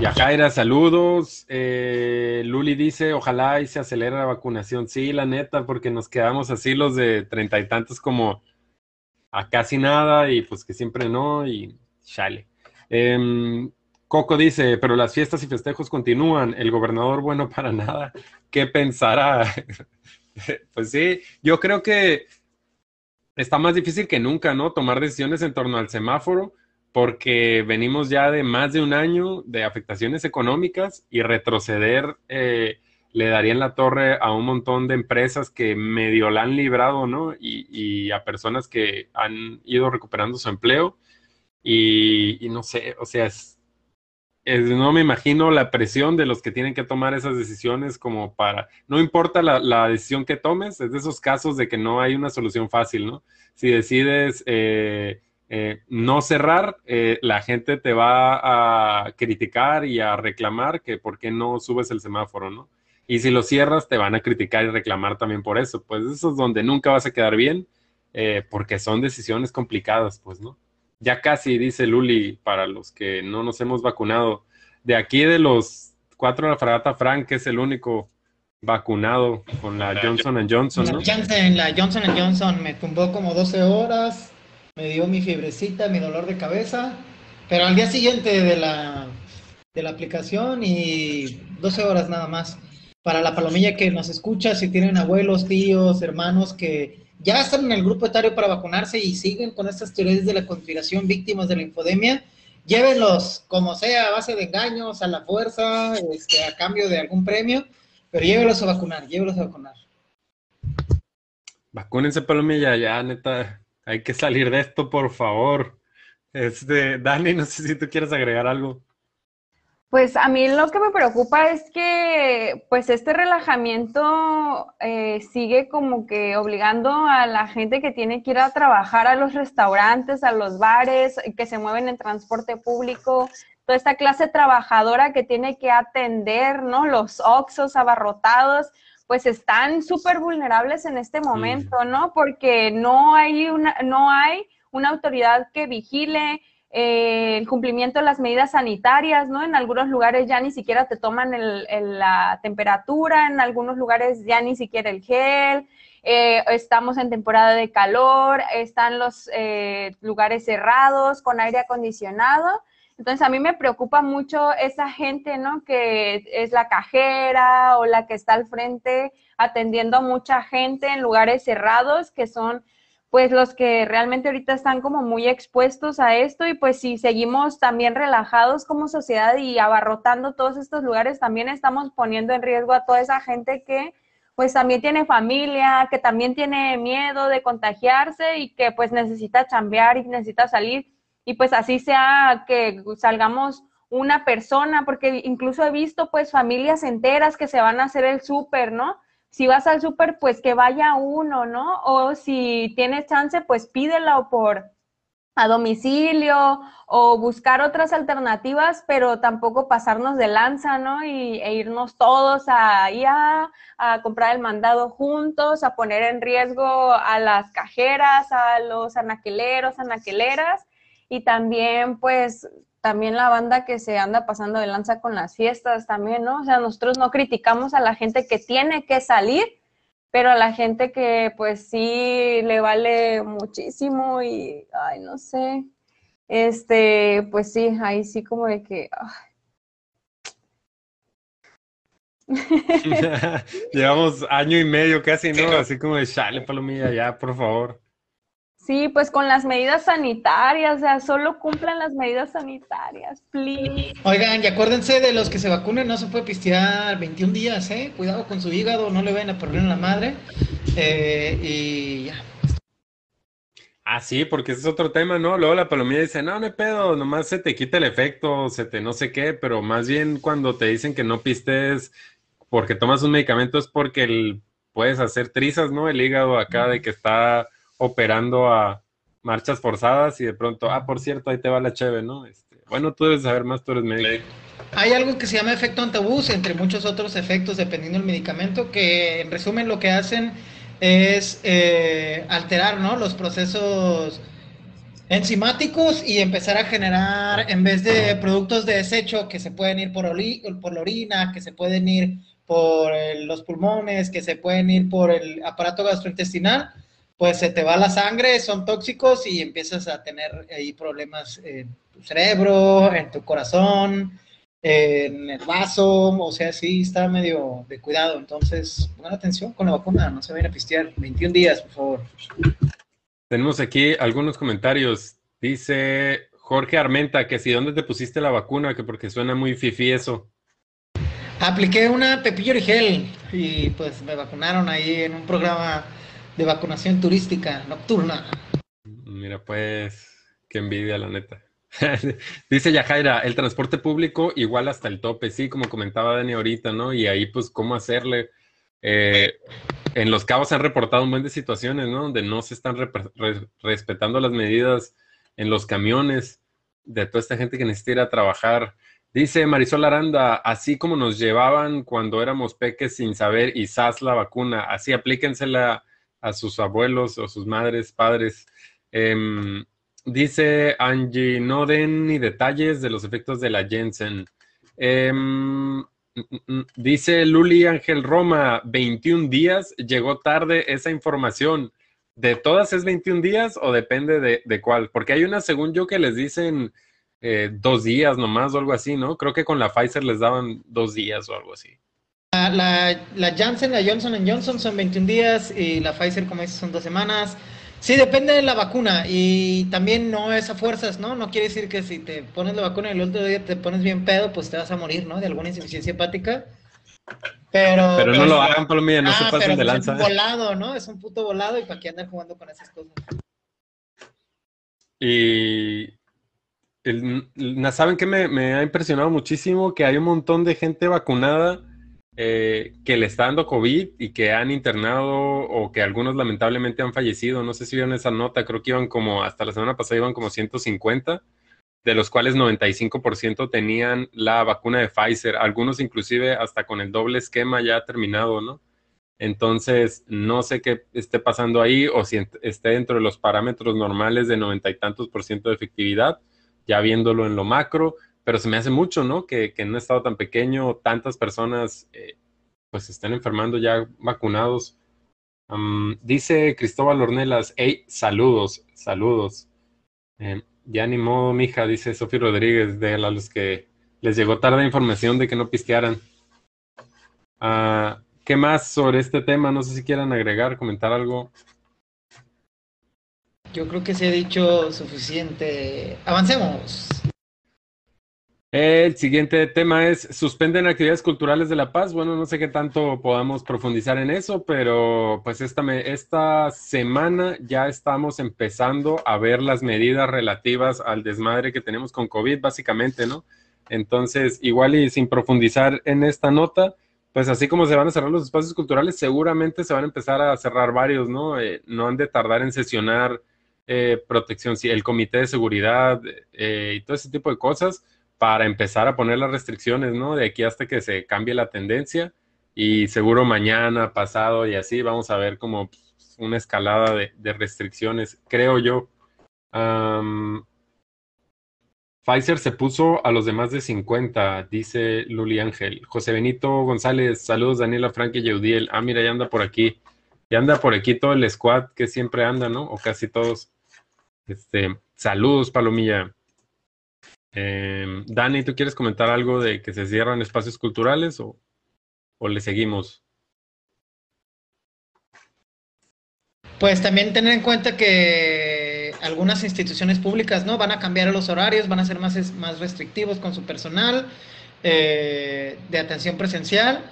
Yajaira, saludos. Eh, Luli dice, ojalá y se acelere la vacunación. Sí, la neta, porque nos quedamos así los de treinta y tantos como a casi nada y pues que siempre no y chale. Em, Coco dice, pero las fiestas y festejos continúan, el gobernador bueno para nada, ¿qué pensará? pues sí, yo creo que está más difícil que nunca, ¿no? Tomar decisiones en torno al semáforo, porque venimos ya de más de un año de afectaciones económicas y retroceder eh, le daría en la torre a un montón de empresas que medio la han librado, ¿no? Y, y a personas que han ido recuperando su empleo. Y, y no sé, o sea, es, no me imagino la presión de los que tienen que tomar esas decisiones como para, no importa la, decisión que tomes, es de esos casos de que no hay una solución fácil, ¿no? Si decides eh, eh, no cerrar, eh, la gente te va a criticar y a reclamar que por qué no subes el semáforo, ¿no? Y si lo cierras, te van a criticar y reclamar también por eso. Pues eso es donde nunca vas a quedar bien, porque son decisiones complicadas, pues, ¿no? ya casi, dice Luli, para los que no nos hemos vacunado. De aquí de los cuatro de la fragata Frank, es el único vacunado con la Johnson Johnson, ¿no? La Johnson Johnson me tumbó como 12 horas, me dio mi fiebrecita, mi dolor de cabeza, pero al día siguiente de la, de la aplicación y 12 horas nada más. Para la palomilla que nos escucha, si tienen abuelos, tíos, hermanos que ya están en el grupo etario para vacunarse y siguen con estas teorías de la conspiración víctimas de la infodemia, llévenlos como sea, a base de engaños, a la fuerza, este, a cambio de algún premio, pero llévenlos a vacunar, llévenlos a vacunar. Vacúnense, Palomilla, ya, neta, hay que salir de esto, por favor. Este, Dani, no sé si tú quieres agregar algo. Pues a mí lo que me preocupa es que pues este relajamiento eh, sigue como que obligando a la gente que tiene que ir a trabajar a los restaurantes, a los bares, que se mueven en transporte público, toda esta clase trabajadora que tiene que atender, ¿no? Los oxos abarrotados, pues están súper vulnerables en este momento, ¿no? Porque no hay una, no hay una autoridad que vigile eh, el cumplimiento de las medidas sanitarias, ¿no? En algunos lugares ya ni siquiera te toman la temperatura, en algunos lugares ya ni siquiera el gel, eh, estamos en temporada de calor, están los eh, lugares cerrados con aire acondicionado. Entonces a mí me preocupa mucho esa gente, ¿no? Que es la cajera o la que está al frente atendiendo a mucha gente en lugares cerrados, que son pues los que realmente ahorita están como muy expuestos a esto y pues si seguimos también relajados como sociedad y abarrotando todos estos lugares, también estamos poniendo en riesgo a toda esa gente que pues también tiene familia, que también tiene miedo de contagiarse y que pues necesita chambear y necesita salir y pues así sea que salgamos una persona, porque incluso he visto pues familias enteras que se van a hacer el súper, ¿no? Si vas al súper, pues que vaya uno, ¿no? O si tienes chance, pues pídelo por a domicilio o buscar otras alternativas, pero tampoco pasarnos de lanza, ¿no? Y, e irnos todos a, a, comprar el mandado juntos, a poner en riesgo a las cajeras, a los anaqueleros, anaqueleras y también pues también la banda que se anda pasando de lanza con las fiestas también, ¿no? O sea, nosotros no criticamos a la gente que tiene que salir, pero a la gente que pues sí le vale muchísimo y, ay, no sé, este, pues sí, ahí sí como de que... Llevamos año y medio casi, ¿no? Así como de chale, palomilla, ya, por favor. Sí, pues con las medidas sanitarias, o sea, solo cumplan las medidas sanitarias, please. Oigan, y acuérdense de los que se vacunen, no se puede pistear 21 días, ¿eh? Cuidado con su hígado, no le vayan a perder la madre. Eh, y ya. Ah, sí, porque ese es otro tema, ¿no? Luego la palomilla dice, no, no hay pedo, nomás se te quita el efecto, se te no sé qué, pero más bien cuando te dicen que no pistes porque tomas un medicamento es porque el, puedes hacer trizas, ¿no? El hígado acá de que está operando a marchas forzadas y de pronto, ah, por cierto, ahí te va la cheve, ¿no? Este, bueno, tú debes saber más, tú eres médico. Hay algo que se llama efecto antabús, entre muchos otros efectos dependiendo del medicamento, que en resumen lo que hacen es eh, alterar ¿no? los procesos enzimáticos y empezar a generar, en vez de productos de desecho que se pueden ir por, por la orina, que se pueden ir por los pulmones, que se pueden ir por el aparato gastrointestinal, pues se te va la sangre, son tóxicos y empiezas a tener ahí problemas en tu cerebro, en tu corazón, en el vaso, o sea, sí está medio de cuidado. Entonces, pongan atención con la vacuna, no se vayan a pistear. 21 días, por favor. Tenemos aquí algunos comentarios. Dice Jorge Armenta que si dónde te pusiste la vacuna, que porque suena muy fifi eso. Apliqué una Pepillo Origel y pues me vacunaron ahí en un programa de vacunación turística nocturna. Mira, pues, qué envidia, la neta. Dice Yajaira, el transporte público igual hasta el tope, sí, como comentaba Dani ahorita, ¿no? Y ahí, pues, ¿cómo hacerle? Eh, en Los Cabos se han reportado un buen de situaciones, ¿no? Donde no se están respetando las medidas en los camiones de toda esta gente que necesita ir a trabajar. Dice Marisol Aranda, así como nos llevaban cuando éramos peques sin saber y sas la vacuna, así aplíquensela a sus abuelos o sus madres, padres. Em, dice Angie, no den ni detalles de los efectos de la Jensen. Em, mm, mm, mm, dice Luli Ángel Roma, 21 días, llegó tarde esa información. ¿De todas es 21 días o depende de, cuál? Porque hay una, según yo, que les dicen eh, dos días nomás o algo así, ¿no? Creo que con la Pfizer les daban dos días o algo así. La, la Janssen, la Johnson Johnson son 21 días y la Pfizer, como dices, son dos semanas. Sí, depende de la vacuna y también no es a fuerzas, ¿no? No quiere decir que si te pones la vacuna y el otro día te pones bien pedo, pues te vas a morir, ¿no? De alguna insuficiencia hepática. Pero, pero no lo hagan, Palomilla, no se ah, pasen de lanza. Es un volado, ¿no? Es un puto volado y para qué andar jugando con esas cosas. Y ¿saben qué me, me, ha impresionado muchísimo? Que hay un montón de gente vacunada eh, que le está dando COVID y que han internado o que algunos lamentablemente han fallecido. No sé si vieron esa nota, creo que iban como, hasta la semana pasada iban como 150, de los cuales 95% tenían la vacuna de Pfizer, algunos inclusive hasta con el doble esquema ya terminado, ¿no? Entonces, no sé qué esté pasando ahí o si esté dentro de los parámetros normales de noventa y tantos por ciento de efectividad, ya viéndolo en lo macro, pero se me hace mucho, ¿no? Que, en un estado tan pequeño tantas personas eh, pues estén enfermando ya vacunados. dice Cristóbal Ornelas, hey, saludos, saludos. Eh, ya ni modo, mija, dice Sofía Rodríguez, de a los que les llegó tarde información de que no pistearan. Ah, ¿Qué más sobre este tema? No sé si quieran agregar, comentar algo. Yo creo que se ha dicho suficiente. Avancemos. El siguiente tema es, suspenden actividades culturales de La Paz. Bueno, no sé qué tanto podamos profundizar en eso, pero pues esta, esta semana ya estamos empezando a ver las medidas relativas al desmadre que tenemos con COVID, básicamente, ¿no? Entonces, igual y sin profundizar en esta nota, pues así como se van a cerrar los espacios culturales, seguramente se van a empezar a cerrar varios, ¿no? Eh, no han de tardar en sesionar eh, protección, el comité de seguridad eh, y todo ese tipo de cosas para empezar a poner las restricciones, ¿no? De aquí hasta que se cambie la tendencia y seguro mañana, pasado y así vamos a ver como una escalada de, restricciones, creo yo. Pfizer se puso a los de más de 50, dice Luli Ángel. José Benito González, saludos Daniela Frank y Yeudiel. Ah, mira, ya anda por aquí. Ya anda por aquí todo el squad que siempre anda, ¿no? O casi todos. Este, saludos, Palomilla. Em, Dani, ¿tú quieres comentar algo de que se cierran espacios culturales o, o le seguimos? Pues también tener en cuenta que algunas instituciones públicas no van a cambiar los horarios, van a ser más, más restrictivos con su personal eh, de atención presencial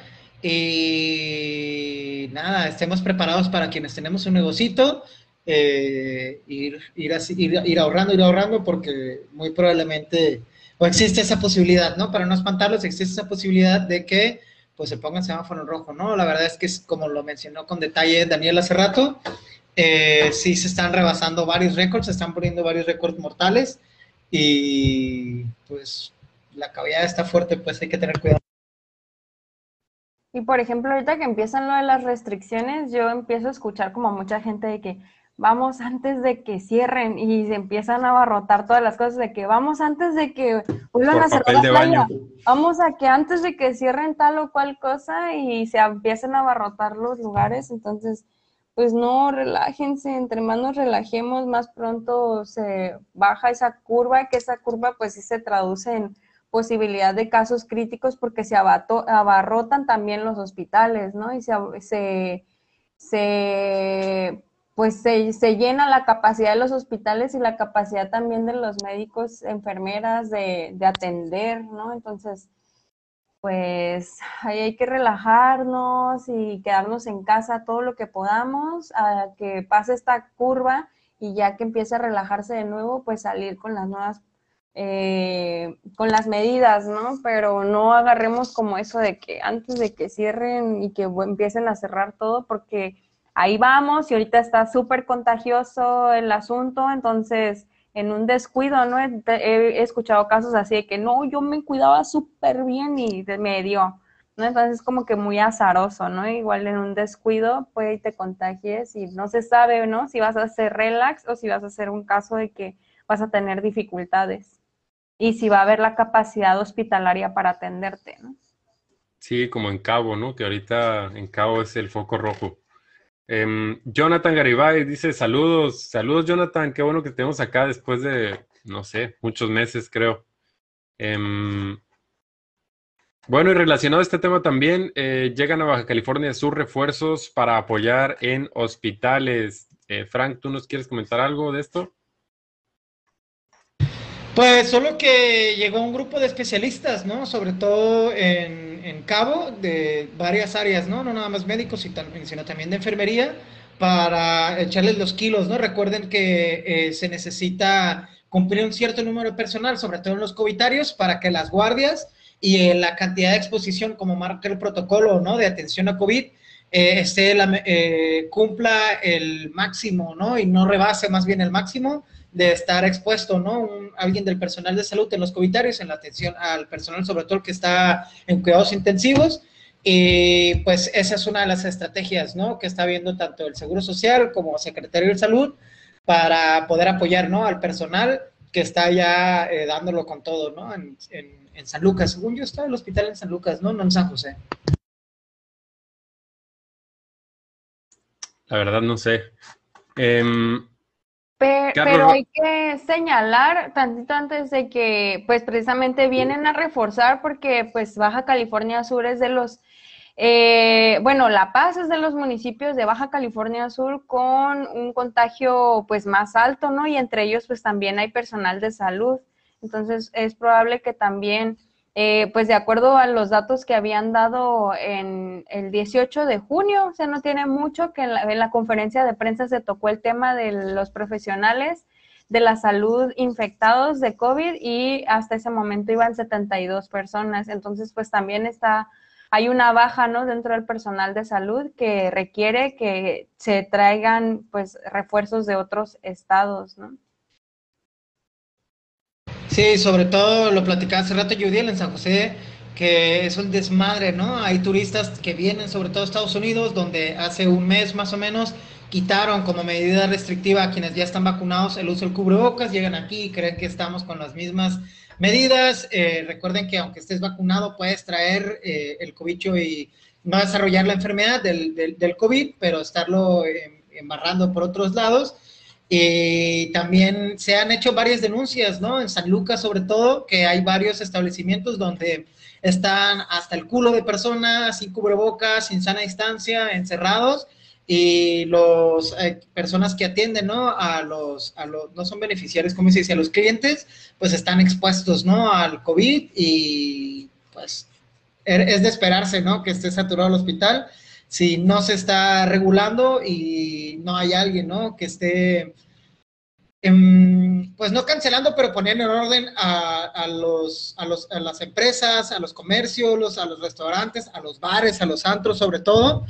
y nada, estemos preparados para quienes tenemos un negocito, eh, ir, ir, ir, ahorrando, ir ahorrando, porque muy probablemente, o existe esa posibilidad, ¿no? Para no espantarlos, existe esa posibilidad de que pues se pongan semáforo en rojo, ¿no? La verdad es que es como lo mencionó con detalle Daniel hace rato, eh, sí se están rebasando varios récords, se están poniendo varios récords mortales y pues la cavidad está fuerte, pues hay que tener cuidado. Y por ejemplo, ahorita que empiezan lo de las restricciones, yo empiezo a escuchar como mucha gente de que vamos antes de que cierren y se empiezan a abarrotar todas las cosas de que vamos antes de que vuelvan a cerrar la playa, vamos a que antes de que cierren tal o cual cosa y se empiecen a abarrotar los lugares, entonces pues no, relájense, entre más nos relajemos, más pronto se baja esa curva, que esa curva pues sí se traduce en posibilidad de casos críticos porque se abarrotan también los hospitales, ¿no? Y se, se, pues se, se, llena la capacidad de los hospitales y la capacidad también de los médicos, enfermeras de, de atender, ¿no? Entonces, pues ahí hay que relajarnos y quedarnos en casa todo lo que podamos, a que pase esta curva y ya que empiece a relajarse de nuevo, pues salir con las nuevas, eh, con las medidas, ¿no? Pero no agarremos como eso de que antes de que cierren y que empiecen a cerrar todo, porque ahí vamos y ahorita está súper contagioso el asunto, entonces en un descuido, ¿no? He, escuchado casos así de que no, yo me cuidaba súper bien y me dio, ¿no? Entonces es como que muy azaroso, ¿no? Igual en un descuido puede te contagies y no se sabe, ¿no? Si vas a hacer relax o si vas a hacer un caso de que vas a tener dificultades y si va a haber la capacidad hospitalaria para atenderte, ¿no? Sí, como en Cabo, ¿no? Que ahorita en Cabo es el foco rojo. Em, Jonathan Garibay dice saludos, saludos Jonathan, qué bueno que tenemos acá después de, no sé, muchos meses creo. Em, bueno, y relacionado a este tema también, eh, llegan a Baja California sus refuerzos para apoyar en hospitales. Eh, Frank, ¿tú nos quieres comentar algo de esto? Pues solo que llegó un grupo de especialistas, ¿no? Sobre todo en, Cabo, de varias áreas, ¿no? No nada más médicos, sino también de enfermería, para echarles los kilos, ¿no? Recuerden que eh, se necesita cumplir un cierto número de personal, sobre todo en los covitarios, para que las guardias y la cantidad de exposición, como marca el protocolo, ¿no? De atención a COVID, eh, esté eh, cumpla el máximo, ¿no? Y no rebase más bien el máximo de estar expuesto, ¿no? alguien del personal de salud en los comunitarios, en la atención al personal, sobre todo el que está en cuidados intensivos, Y pues esa es una de las estrategias, ¿no? Que está viendo tanto el Seguro Social como Secretario de Salud para poder apoyar, ¿no? Al personal que está ya eh, dándolo con todo, ¿no? En, San Lucas. Según yo, está el hospital en San Lucas, ¿no? No en San José. La verdad no sé. Em, pero, hay que señalar tantito antes de que, pues precisamente vienen a reforzar porque pues Baja California Sur es de los, eh, bueno, La Paz es de los municipios de Baja California Sur con un contagio pues más alto, ¿no? Y entre ellos pues también hay personal de salud. Entonces es probable que también eh, pues de acuerdo a los datos que habían dado en el 18 de junio, o sea, no tiene mucho que en la, conferencia de prensa se tocó el tema de los profesionales de la salud infectados de COVID y hasta ese momento iban 72 personas. Entonces, pues también está, hay una baja, ¿no? Dentro del personal de salud que requiere que se traigan, pues, refuerzos de otros estados, ¿no? Sí, sobre todo lo platicaba hace rato Judiel en San José, que es un desmadre, ¿no? Hay turistas que vienen, sobre todo a Estados Unidos, donde hace un mes más o menos quitaron como medida restrictiva a quienes ya están vacunados el uso del cubrebocas, llegan aquí y creen que estamos con las mismas medidas. Eh, recuerden que aunque estés vacunado puedes traer eh, el cobicho y no desarrollar la enfermedad del, del, COVID, pero estarlo eh, embarrando por otros lados. Y también se han hecho varias denuncias, ¿no? En San Lucas, sobre todo, que hay varios establecimientos donde están hasta el culo de personas, sin cubrebocas, sin sana distancia, encerrados, y los eh, personas que atienden, ¿no? A los, a los, no son beneficiarios, como se dice, a los clientes, pues están expuestos, ¿no? Al COVID y pues er, es de esperarse, ¿no? Que esté saturado el hospital si no se está regulando y no hay alguien, ¿no? Que esté, em, pues no cancelando, pero poniendo en orden a, los, a, los, a las empresas, a los comercios, a los restaurantes, a los bares, a los antros sobre todo,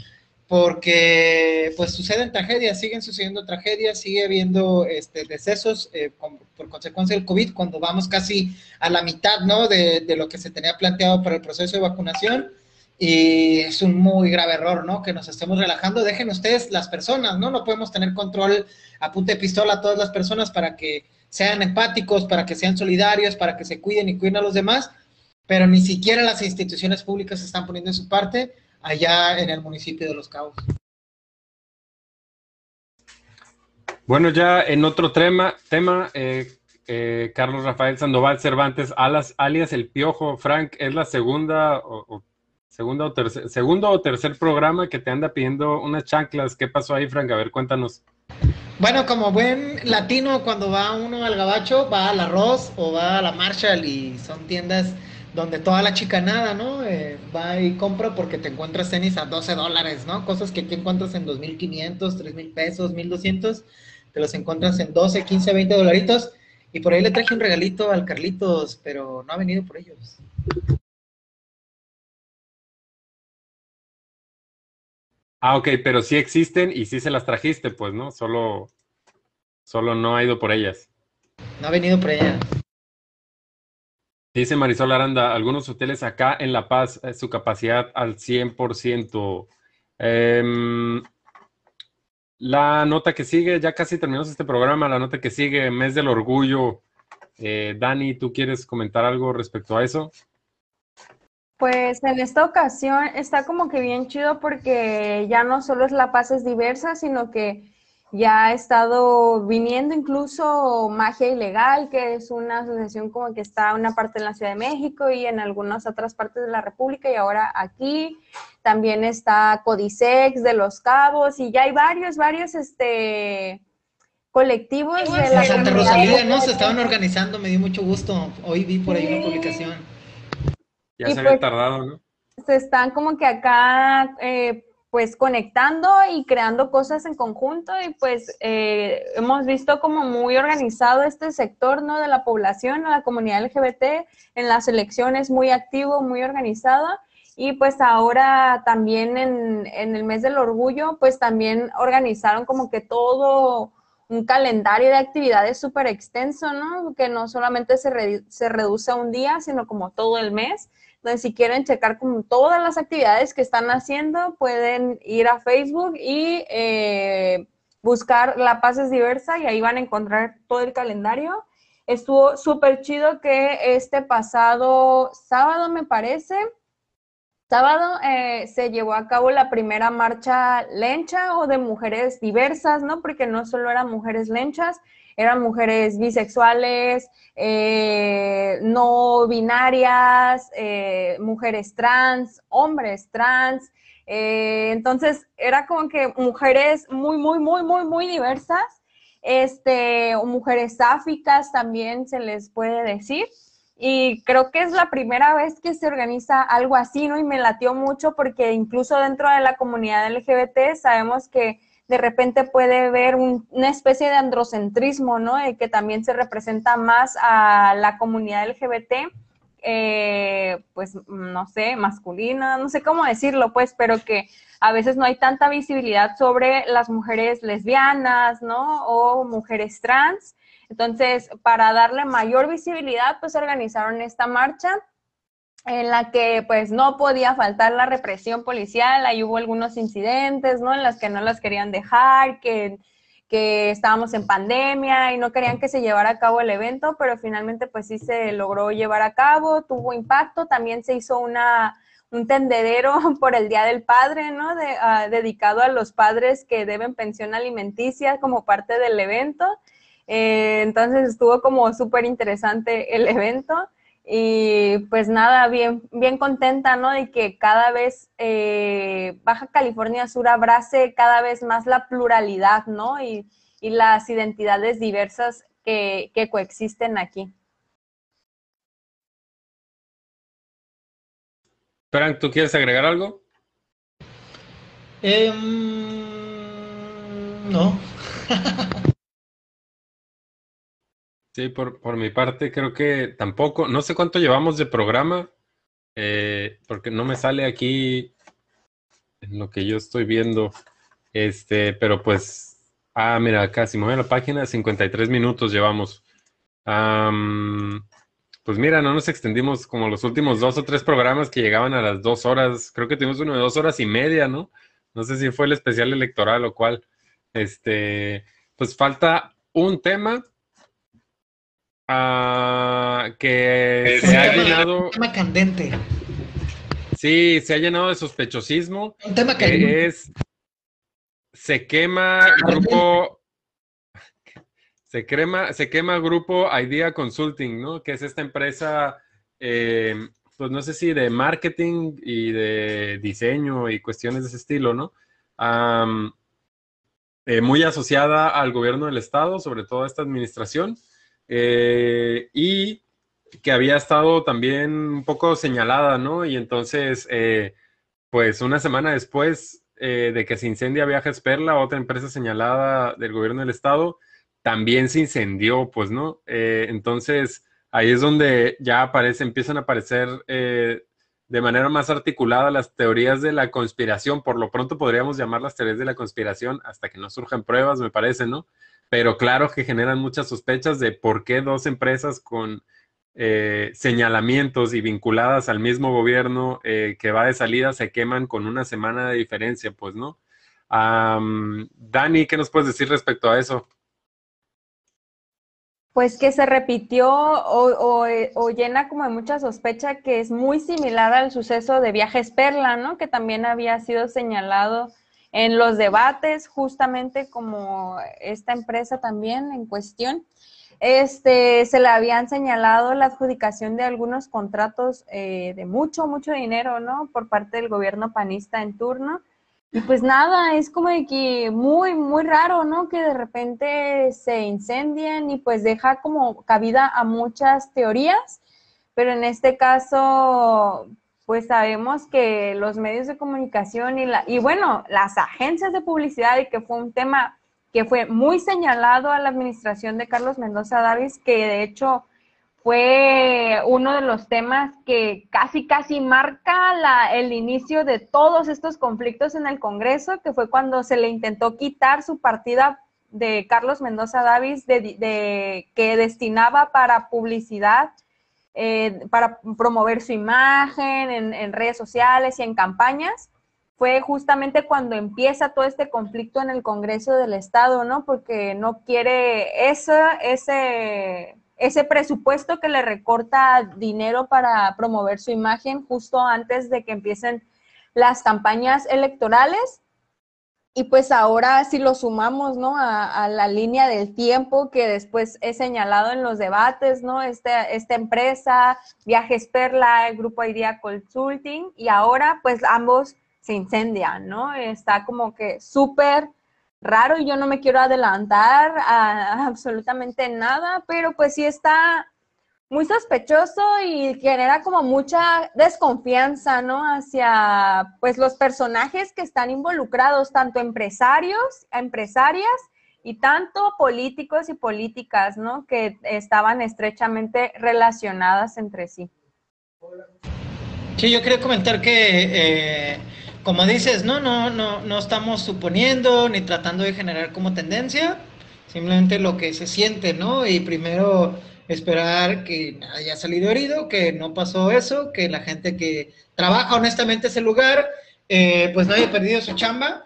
porque pues suceden tragedias, siguen sucediendo tragedias, sigue habiendo este, decesos eh, por consecuencia del COVID cuando vamos casi a la mitad, ¿no? De, de lo que se tenía planteado para el proceso de vacunación y es un muy grave error, ¿no? Que nos estemos relajando. Dejen ustedes las personas, ¿no? No podemos tener control a punta de pistola a todas las personas para que sean empáticos, para que sean solidarios, para que se cuiden y cuiden a los demás, pero ni siquiera las instituciones públicas están poniendo su parte allá en el municipio de Los Cabos. Bueno, ya en otro tema, tema eh, eh, Carlos Rafael Sandoval Cervantes, alas, alias El Piojo, Frank, es la segunda o Segundo o, tercer, segundo o tercer programa que te anda pidiendo unas chanclas. ¿Qué pasó ahí, Frank? A ver, cuéntanos. Bueno, como buen latino, cuando va uno al gabacho, va al arroz o va a la Marshall y son tiendas donde toda la chicanada, ¿no? Eh, va y compra porque te encuentras tenis a 12 dólares, ¿no? Cosas que aquí encuentras en 2.500, 3.000 pesos, 1.200, te los encuentras en 12, 15, 20 dolaritos. Y por ahí le traje un regalito al Carlitos, pero no ha venido por ellos. Ah, ok, pero sí existen y sí se las trajiste, pues, ¿no? Solo, solo no ha ido por ellas. No ha venido por ellas. Dice Marisol Aranda, algunos hoteles acá en La Paz, eh, su capacidad al 100%. Em, la nota que sigue, ya casi terminamos este programa, la nota que sigue, mes del orgullo. Eh, Dani, ¿tú quieres comentar algo respecto a eso? Pues en esta ocasión está como que bien chido porque ya no solo es La Paz es diversa, sino que ya ha estado viniendo incluso Magia Ilegal, que es una asociación como que está en una parte de la Ciudad de México y en algunas otras partes de la República y ahora aquí. También está Codisex de Los Cabos y ya hay varios, varios este colectivos de la Santa Rosalía, ¿no? Se estaban organizando, me dio mucho gusto. Hoy vi por ahí una publicación. Ya se había pues, tardado, ¿no? Se están como que acá, eh, pues conectando y creando cosas en conjunto y pues eh, hemos visto como muy organizado este sector, ¿no? De la población, a la comunidad LGBT, en las elecciones muy activo, muy organizado. Y pues ahora también en, en el mes del orgullo, pues también organizaron como que todo un calendario de actividades súper extenso, ¿no? Que no solamente se, se reduce a un día, sino como todo el mes. Entonces, si quieren checar como todas las actividades que están haciendo, pueden ir a Facebook y eh, buscar La Paz es Diversa y ahí van a encontrar todo el calendario. Estuvo súper chido que este pasado sábado, me parece, sábado eh, se llevó a cabo la primera marcha lencha o de mujeres diversas, ¿no? Porque no solo eran mujeres lenchas, eran mujeres bisexuales, eh, no binarias, eh, mujeres trans, hombres trans. entonces, era como que mujeres muy, muy, muy, muy, muy diversas. Este, mujeres sáficas también se les puede decir. Y creo que es la primera vez que se organiza algo así, ¿no? Y me latió mucho porque incluso dentro de la comunidad LGBT sabemos que de repente puede haber una especie de androcentrismo, ¿no? De que también se representa más a la comunidad LGBT, eh, pues, no sé, masculina, no sé cómo decirlo, pues, pero que a veces no hay tanta visibilidad sobre las mujeres lesbianas, ¿no? O mujeres trans. Entonces, para darle mayor visibilidad, pues organizaron esta marcha en la que pues no podía faltar la represión policial, ahí hubo algunos incidentes, ¿no? En las que no las querían dejar, que, que estábamos en pandemia y no querían que se llevara a cabo el evento, pero finalmente pues sí se logró llevar a cabo, tuvo impacto, también se hizo una, un tendedero por el Día del Padre, ¿no? De, ah, dedicado a los padres que deben pensión alimenticia como parte del evento. Eh, entonces estuvo como súper interesante el evento y pues nada, bien, bien contenta, ¿no? De que cada vez eh, Baja California Sur abrace cada vez más la pluralidad, ¿no? Y, las identidades diversas que, coexisten aquí. Frank, ¿tú quieres agregar algo? Em, no. Sí, por, por, mi parte creo que tampoco, no sé cuánto llevamos de programa, eh, porque no me sale aquí en lo que yo estoy viendo, este, pero pues, ah, mira, acá, si me voy a la página, 53 minutos llevamos. pues mira, no nos extendimos como los últimos dos o tres programas que llegaban a las dos horas, creo que tuvimos uno de dos horas y media, ¿no? No sé si fue el especial electoral o cuál. Este, pues falta un tema Ah, que se ha llenado. Un tema candente. Sí, se ha llenado de sospechosismo. Un tema que es. Se quema grupo. Se, crema, se quema grupo Idea Consulting, ¿no? Que es esta empresa, eh, pues no sé si de marketing y de diseño y cuestiones de ese estilo, ¿no? Eh, muy asociada al gobierno del estado, sobre todo a esta administración. Eh, y que había estado también un poco señalada, ¿no? Y entonces, eh, pues una semana después eh, de que se incendia Viajes Perla, otra empresa señalada del gobierno del estado, también se incendió, pues, ¿no? entonces, ahí es donde ya aparece, empiezan a aparecer de manera más articulada las teorías de la conspiración. Por lo pronto podríamos llamar las teorías de la conspiración hasta que no surjan pruebas, me parece, ¿no? pero claro que generan muchas sospechas de por qué dos empresas con eh, señalamientos y vinculadas al mismo gobierno eh, que va de salida se queman con una semana de diferencia, pues, ¿no? Dani, ¿qué nos puedes decir respecto a eso? Pues que se repitió o, o, llena como de mucha sospecha que es muy similar al suceso de Viajes Perla, ¿no? Que también había sido señalado en los debates, justamente como esta empresa también en cuestión, este, se le habían señalado la adjudicación de algunos contratos eh, de mucho, mucho dinero, ¿no? Por parte del gobierno panista en turno. Y pues nada, es como de que muy, muy raro, ¿no? Que de repente se incendien y pues deja como cabida a muchas teorías, pero en este caso, pues sabemos que los medios de comunicación y, la, y bueno, las agencias de publicidad, y que fue un tema que fue muy señalado a la administración de Carlos Mendoza Davis, que de hecho fue uno de los temas que casi, casi marca la, el inicio de todos estos conflictos en el Congreso, que fue cuando se le intentó quitar su partida de Carlos Mendoza Davis de, que destinaba para publicidad eh, para promover su imagen en, redes sociales y en campañas, fue justamente cuando empieza todo este conflicto en el Congreso del Estado, ¿no? Porque no quiere ese, ese presupuesto que le recorta dinero para promover su imagen justo antes de que empiecen las campañas electorales y pues ahora si lo sumamos, ¿no? A, la línea del tiempo que después he señalado en los debates, ¿no? Este, esta empresa, Viajes Perla, el grupo Idea Consulting, y ahora pues ambos se incendian, ¿no? Está como que súper raro y yo no me quiero adelantar a absolutamente nada, pero pues sí está muy sospechoso y genera como mucha desconfianza, ¿no? Hacia, pues, los personajes que están involucrados, tanto empresarios, empresarias y tanto políticos y políticas, ¿no? Que estaban estrechamente relacionadas entre sí. Sí, yo quería comentar que, eh, como dices, no, no, no, no estamos suponiendo ni tratando de generar como tendencia, simplemente lo que se siente, ¿no? Y primero esperar que haya salido herido, que no pasó eso, que la gente que trabaja honestamente ese lugar, eh, pues no haya perdido su chamba.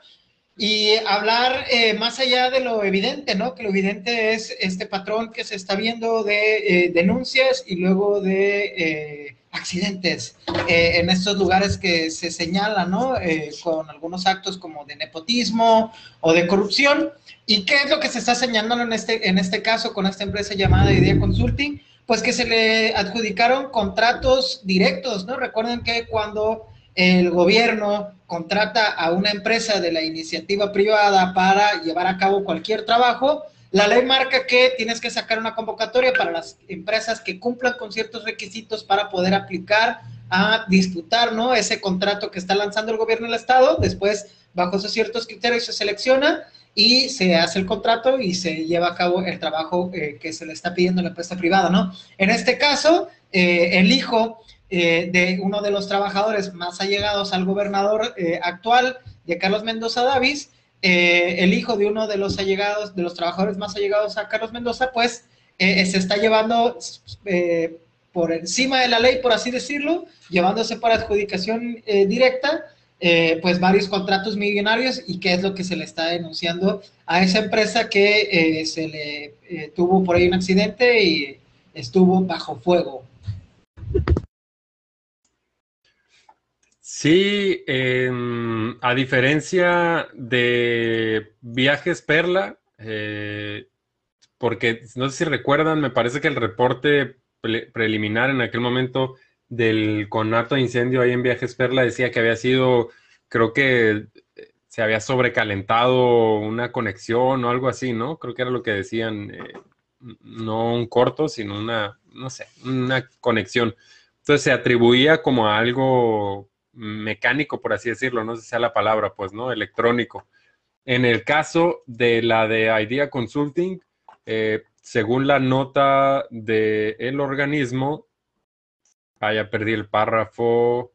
Y hablar eh, más allá de lo evidente, ¿no? Que lo evidente es este patrón que se está viendo de eh, denuncias y luego de accidentes en estos lugares que se señalan, ¿no? con algunos actos como de nepotismo o de corrupción. ¿Y qué es lo que se está señalando en este, en este caso con esta empresa llamada Idea Consulting? Pues que se le adjudicaron contratos directos, ¿no? Recuerden que cuando el gobierno contrata a una empresa de la iniciativa privada para llevar a cabo cualquier trabajo, la ley marca que tienes que sacar una convocatoria para las empresas que cumplan con ciertos requisitos para poder aplicar a disputar, ¿no? Ese contrato que está lanzando el gobierno del estado. Después, bajo esos ciertos criterios, se selecciona y se hace el contrato y se lleva a cabo el trabajo eh, que se le está pidiendo a la empresa privada, ¿no? En este caso, eh, el hijo eh, de uno de los trabajadores más allegados al gobernador actual, de Carlos Mendoza Davis, el hijo de uno de los allegados, de los trabajadores más allegados a Carlos Mendoza, pues se está llevando por encima de la ley, por así decirlo, llevándose por adjudicación directa eh, pues varios contratos millonarios y qué es lo que se le está denunciando a esa empresa que eh, se le eh, tuvo por ahí un accidente y estuvo bajo fuego. Sí, a diferencia de Viajes Perla, porque no sé si recuerdan, me parece que el reporte preliminar en aquel momento del conato de incendio ahí en Viajes Perla decía que había sido, creo que eh, se había sobrecalentado una conexión o algo así, ¿no? Creo que era lo que decían, eh, no un corto, sino una, no sé, una conexión. Entonces se atribuía como a algo mecánico, por así decirlo, no sé si sea la palabra, pues, ¿no? Electrónico. En el caso de la de Idea Consulting, eh, según la nota del organismo, Ah, ya perdí el párrafo.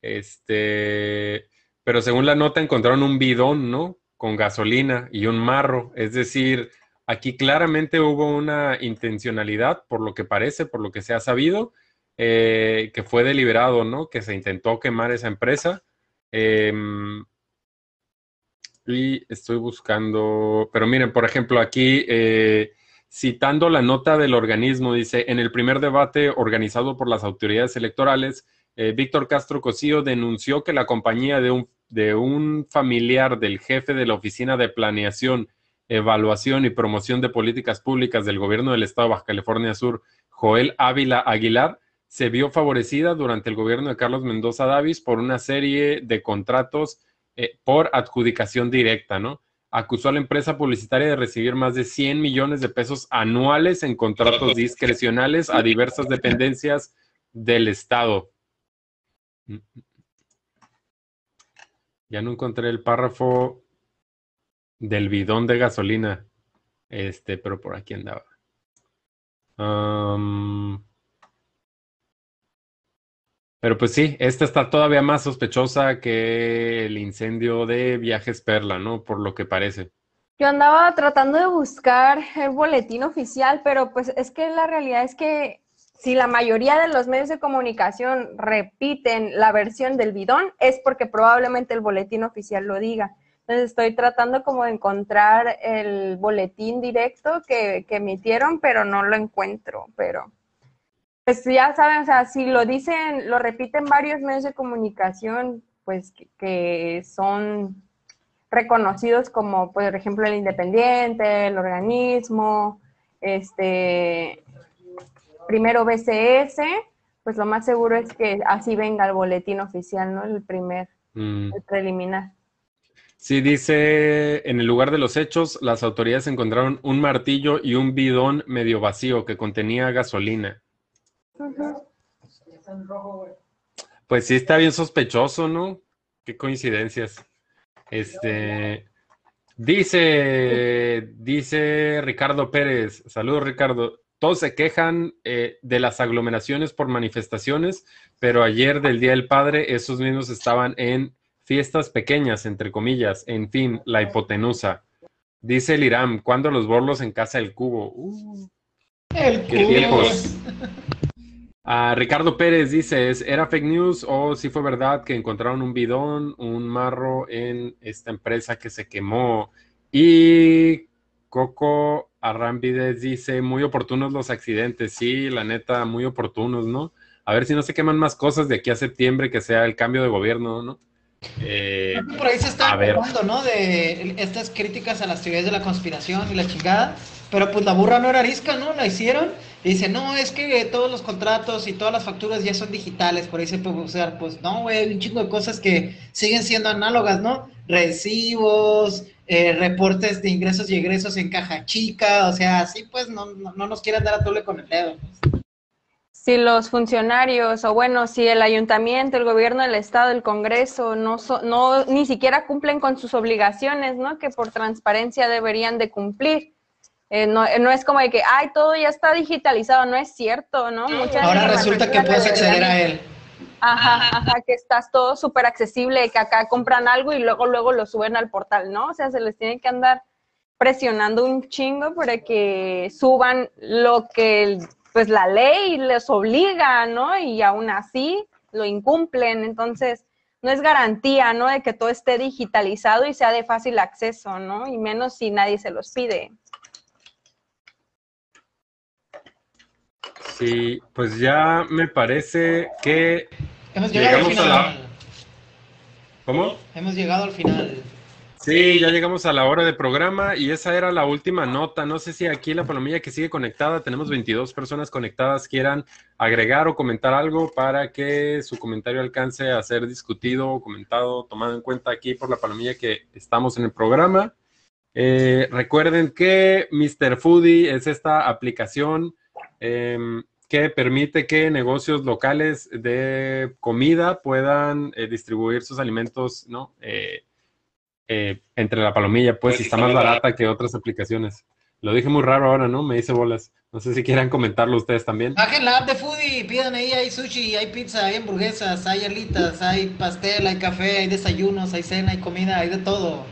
Este, pero según la nota encontraron un bidón, ¿no? Con gasolina y un marro. Es decir, aquí claramente hubo una intencionalidad, por lo que parece, por lo que se ha sabido, eh, que fue deliberado, ¿no? Que se intentó quemar esa empresa. Em, y estoy buscando, pero miren, por ejemplo, aquí eh, Citando la nota del organismo, dice, en el primer debate organizado por las autoridades electorales, eh, Víctor Castro Cosío denunció que la compañía de un, de un familiar del jefe de la Oficina de Planeación, Evaluación y Promoción de Políticas Públicas del Gobierno del Estado de Baja California Sur, Joel Ávila Aguilar, se vio favorecida durante el gobierno de Carlos Mendoza Davis por una serie de contratos eh, por adjudicación directa, ¿no? acusó a la empresa publicitaria de recibir más de 100 millones de pesos anuales en contratos discrecionales a diversas dependencias del Estado. Ya no encontré el párrafo del bidón de gasolina, este, pero por aquí andaba. Pero pues sí, esta está todavía más sospechosa que el incendio de Viajes Perla, ¿no? Por lo que parece. Yo andaba tratando de buscar el boletín oficial, pero pues es que la realidad es que si la mayoría de los medios de comunicación repiten la versión del bidón, es porque probablemente el boletín oficial lo diga. Entonces estoy tratando como de encontrar el boletín directo que, emitieron, pero no lo encuentro. Pero pues ya saben, o sea, si lo dicen, lo repiten varios medios de comunicación, pues que, son reconocidos como, por ejemplo, el Independiente, el organismo, este, primero BCS, pues lo más seguro es que así venga el boletín oficial, ¿no? El primer, mm. el preliminar. Sí, dice, en el lugar de los hechos, las autoridades encontraron un martillo y un bidón medio vacío que contenía gasolina. Pues sí, está bien sospechoso, ¿no? Qué coincidencias. Este, dice, dice Ricardo Pérez, saludos Ricardo, todos se quejan eh, de las aglomeraciones por manifestaciones, pero ayer del Día del Padre, esos mismos estaban en Fiestas pequeñas, entre comillas, en fin, la hipotenusa. Dice el Iram, ¿cuándo los borlos en casa del cubo? Uh, el cubo. Ah, Ricardo Pérez dice, ¿era fake news o si fue verdad que encontraron un bidón, un marro en esta empresa que se quemó? Y Coco Arrambides dice, muy oportunos los accidentes. Sí, la neta, muy oportunos, ¿no? A ver si no se queman más cosas de aquí a septiembre, que sea el cambio de gobierno, ¿no? Eh, por ahí se está hablando, ¿no? De estas críticas a las teorías de la conspiración y la chingada. Pero pues la burra no era arisca, ¿no? La hicieron. Dice, no, es que todos los contratos y todas las facturas ya son digitales. Por ahí se puede usar, pues no, güey, hay un chingo de cosas que siguen siendo análogas, ¿no? Recibos, eh, reportes de ingresos y egresos en caja chica. O sea, así pues no, no, nos quieren dar a tole con el dedo. Pues si los funcionarios o bueno, si el ayuntamiento, el gobierno del estado, el Congreso no no ni siquiera cumplen con sus obligaciones, ¿no? Que por transparencia deberían de cumplir. Eh, no, no, es como de que, ay, todo ya está digitalizado, no es cierto, ¿no? Ahora resulta que puedes acceder a él. Ajá, ajá, que estás todo súper accesible, que acá compran algo y luego, luego lo suben al portal, ¿no? O sea, se les tiene que andar presionando un chingo para que suban lo que pues la ley les obliga, ¿no? Y aún así lo incumplen. Entonces, no es garantía, ¿no? De que todo esté digitalizado y sea de fácil acceso, ¿no? Y menos si nadie se los pide. Sí, pues ya me parece que Hemos llegado llegamos al final. a la... ¿Cómo? Hemos llegado al final. Sí, ya llegamos a la hora de programa y esa era la última nota. No sé si aquí la palomilla que sigue conectada, tenemos 22 personas conectadas, quieran agregar o comentar algo para que su comentario alcance a ser discutido comentado, tomado en cuenta aquí por la palomilla que estamos en el programa. Eh, recuerden que Mr. Foodie es esta aplicación em, que permite que negocios locales de comida puedan eh, distribuir sus alimentos, ¿no? Eh, eh, entre la palomilla, pues, si está más barata que otras aplicaciones. Lo dije muy raro ahora, ¿no? Me hice bolas. No sé si quieran comentarlo ustedes también. Bajen la app de Foodie, pidan ahí, hay sushi, hay pizza, hay hamburguesas, hay alitas, hay pastel, hay café, hay desayunos, hay cena, hay comida, hay de todo.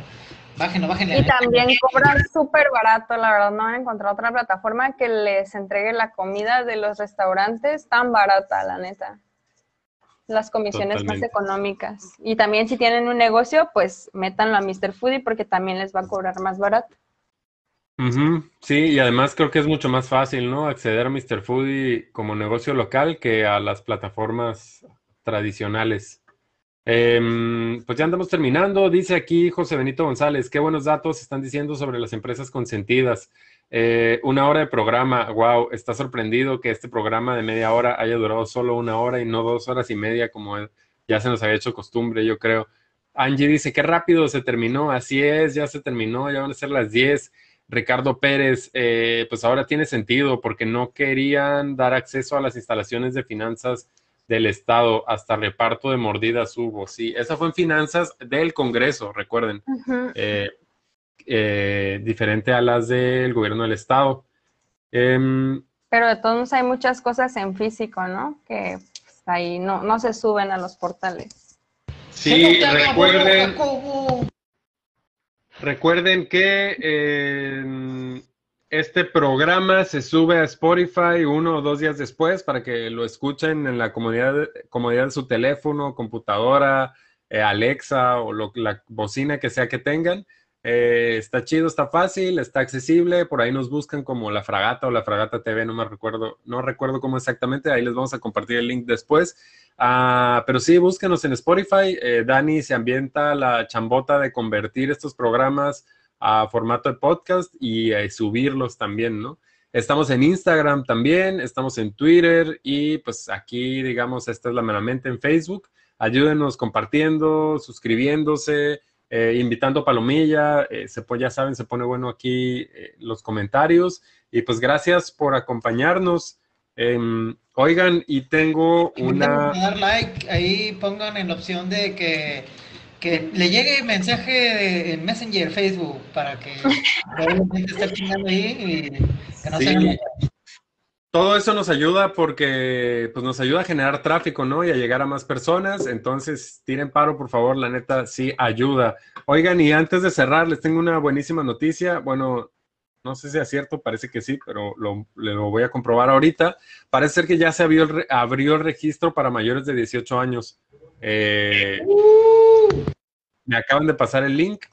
Bájenlo, bájenlo. Y también cobran súper barato, la verdad, no han encontrado otra plataforma que les entregue la comida de los restaurantes tan barata, la neta las comisiones más económicas. Y también si tienen un negocio, pues métanlo a Mr. Foodie porque también les va a cobrar más barato. Sí, y además creo que es mucho más fácil, ¿no? Acceder a Mr. Foodie como negocio local que a las plataformas tradicionales. Em, pues ya andamos terminando. Dice aquí José Benito González, qué buenos datos están diciendo sobre las empresas consentidas. Eh, una hora de programa, wow, está sorprendido que este programa de media hora haya durado solo una hora y no dos horas y media como ya se nos había hecho costumbre, yo creo. Angie dice, qué rápido se terminó, así es, ya se terminó, ya van a ser las 10. Ricardo Pérez, eh, pues ahora tiene sentido porque no querían dar acceso a las instalaciones de finanzas del Estado, hasta reparto de mordidas hubo, sí, esa fue en finanzas del Congreso, recuerden. Eh, diferente a las del gobierno del estado. Em, Pero de todos hay muchas cosas en físico, ¿no? Que pues, ahí no, no se suben a los portales. Sí, recuerden, recuerden que este programa se sube a Spotify uno o dos días después para que lo escuchen en la comodidad, comodidad de su teléfono, computadora, eh, Alexa o la bocina que sea que tengan. Eh, está chido, está fácil, está accesible. Por ahí nos buscan como la Fragata o la Fragata TV, no me recuerdo, no recuerdo cómo exactamente. Ahí les vamos a compartir el link después. Ah, pero sí, búsquenos en Spotify. Eh, Dani se ambienta la chambota de convertir estos programas a formato de podcast y eh, subirlos también, ¿no? Estamos en Instagram también, estamos en Twitter y pues aquí, digamos, esta es la meramente en Facebook. Ayúdenos compartiendo, suscribiéndose, eh, invitando Palomilla. Eh, se, ya saben, se pone bueno aquí los comentarios. Y pues gracias por acompañarnos. Em, oigan, y tengo una... Dar like, ahí pongan en la opción de que que le llegue mensaje en Messenger, Facebook, para que probablemente esté pingando ahí y que no sí. Todo eso nos ayuda porque pues, nos ayuda a generar tráfico, ¿no? Y a llegar a más personas. Entonces, tiren paro, por favor, la neta, sí ayuda. Oigan, y antes de cerrar, les tengo una buenísima noticia. Bueno, no sé si es cierto, parece que sí, pero lo, lo voy a comprobar ahorita. Parece ser que ya se abrió el, abrió el registro para mayores de 18 años. Eh, me acaban de pasar el link,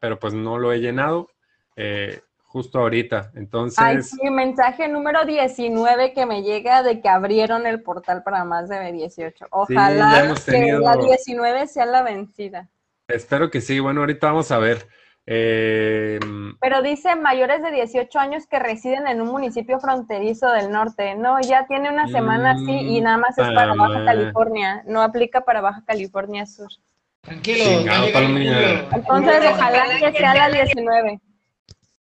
pero pues no lo he llenado eh, justo ahorita. Entonces. Ay, sí, mensaje número 19 que me llega de que abrieron el portal para más de 18. Ojalá que la 19 sea la vencida. Espero que sí. Bueno, ahorita vamos a ver. Eh, Pero dice mayores de 18 años que residen en un municipio fronterizo del norte. No, ya tiene una semana así y nada más es para Baja California. No aplica para Baja California Sur. Tranquilo. Entonces, ojalá que sea la 19.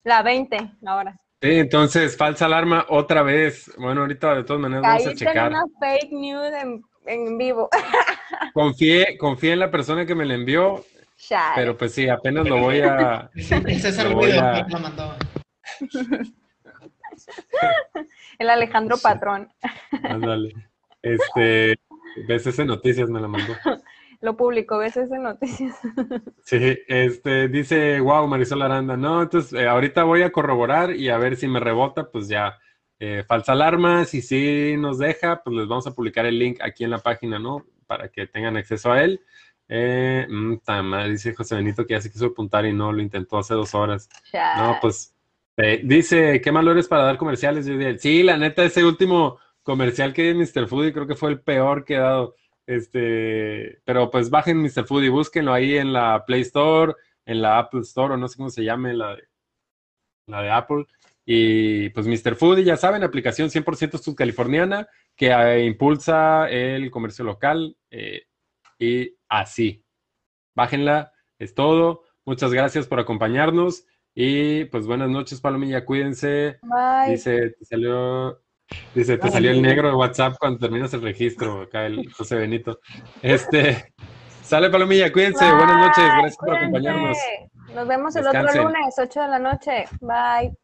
La 20 ahora. Sí, entonces, falsa alarma otra vez. Bueno, ahorita de todas maneras vamos a checar. una fake news en, en vivo. Confié, confié en la persona que me la envió pero pues sí, apenas lo voy a. César lo voy a... mandó. El Alejandro Patrón. Ándale. Este, BCC Noticias me la mandó. Lo publicó BCC Noticias. Sí, este, dice, wow, Marisol Aranda. No, entonces eh, ahorita voy a corroborar y a ver si me rebota, pues ya. Eh, falsa alarma, si sí nos deja, pues les vamos a publicar el link aquí en la página, ¿no? Para que tengan acceso a él. Eh, mm, dice José Benito que ya se quiso apuntar y no, lo intentó hace dos horas. No, pues eh, dice, qué malo eres para dar comerciales. Yo sí, la neta, ese último comercial que di Mr. Food creo que fue el peor que he dado. Este, pero pues bajen Mr. Food y búsquenlo ahí en la Play Store, en la Apple Store, o no sé cómo se llame, la de, la de Apple. Y pues Mr. Food, ya saben, aplicación 100% subcaliforniana que eh, impulsa el comercio local. Eh, y así. Bájenla, es todo. Muchas gracias por acompañarnos y pues buenas noches, Palomilla, cuídense. Bye. Dice, te salió, dice, te salió el negro de WhatsApp cuando terminas el registro, acá el José Benito. Este, sale Palomilla, cuídense, buenas noches, gracias por acompañarnos. Nos vemos el otro lunes, 8 de la noche. Bye.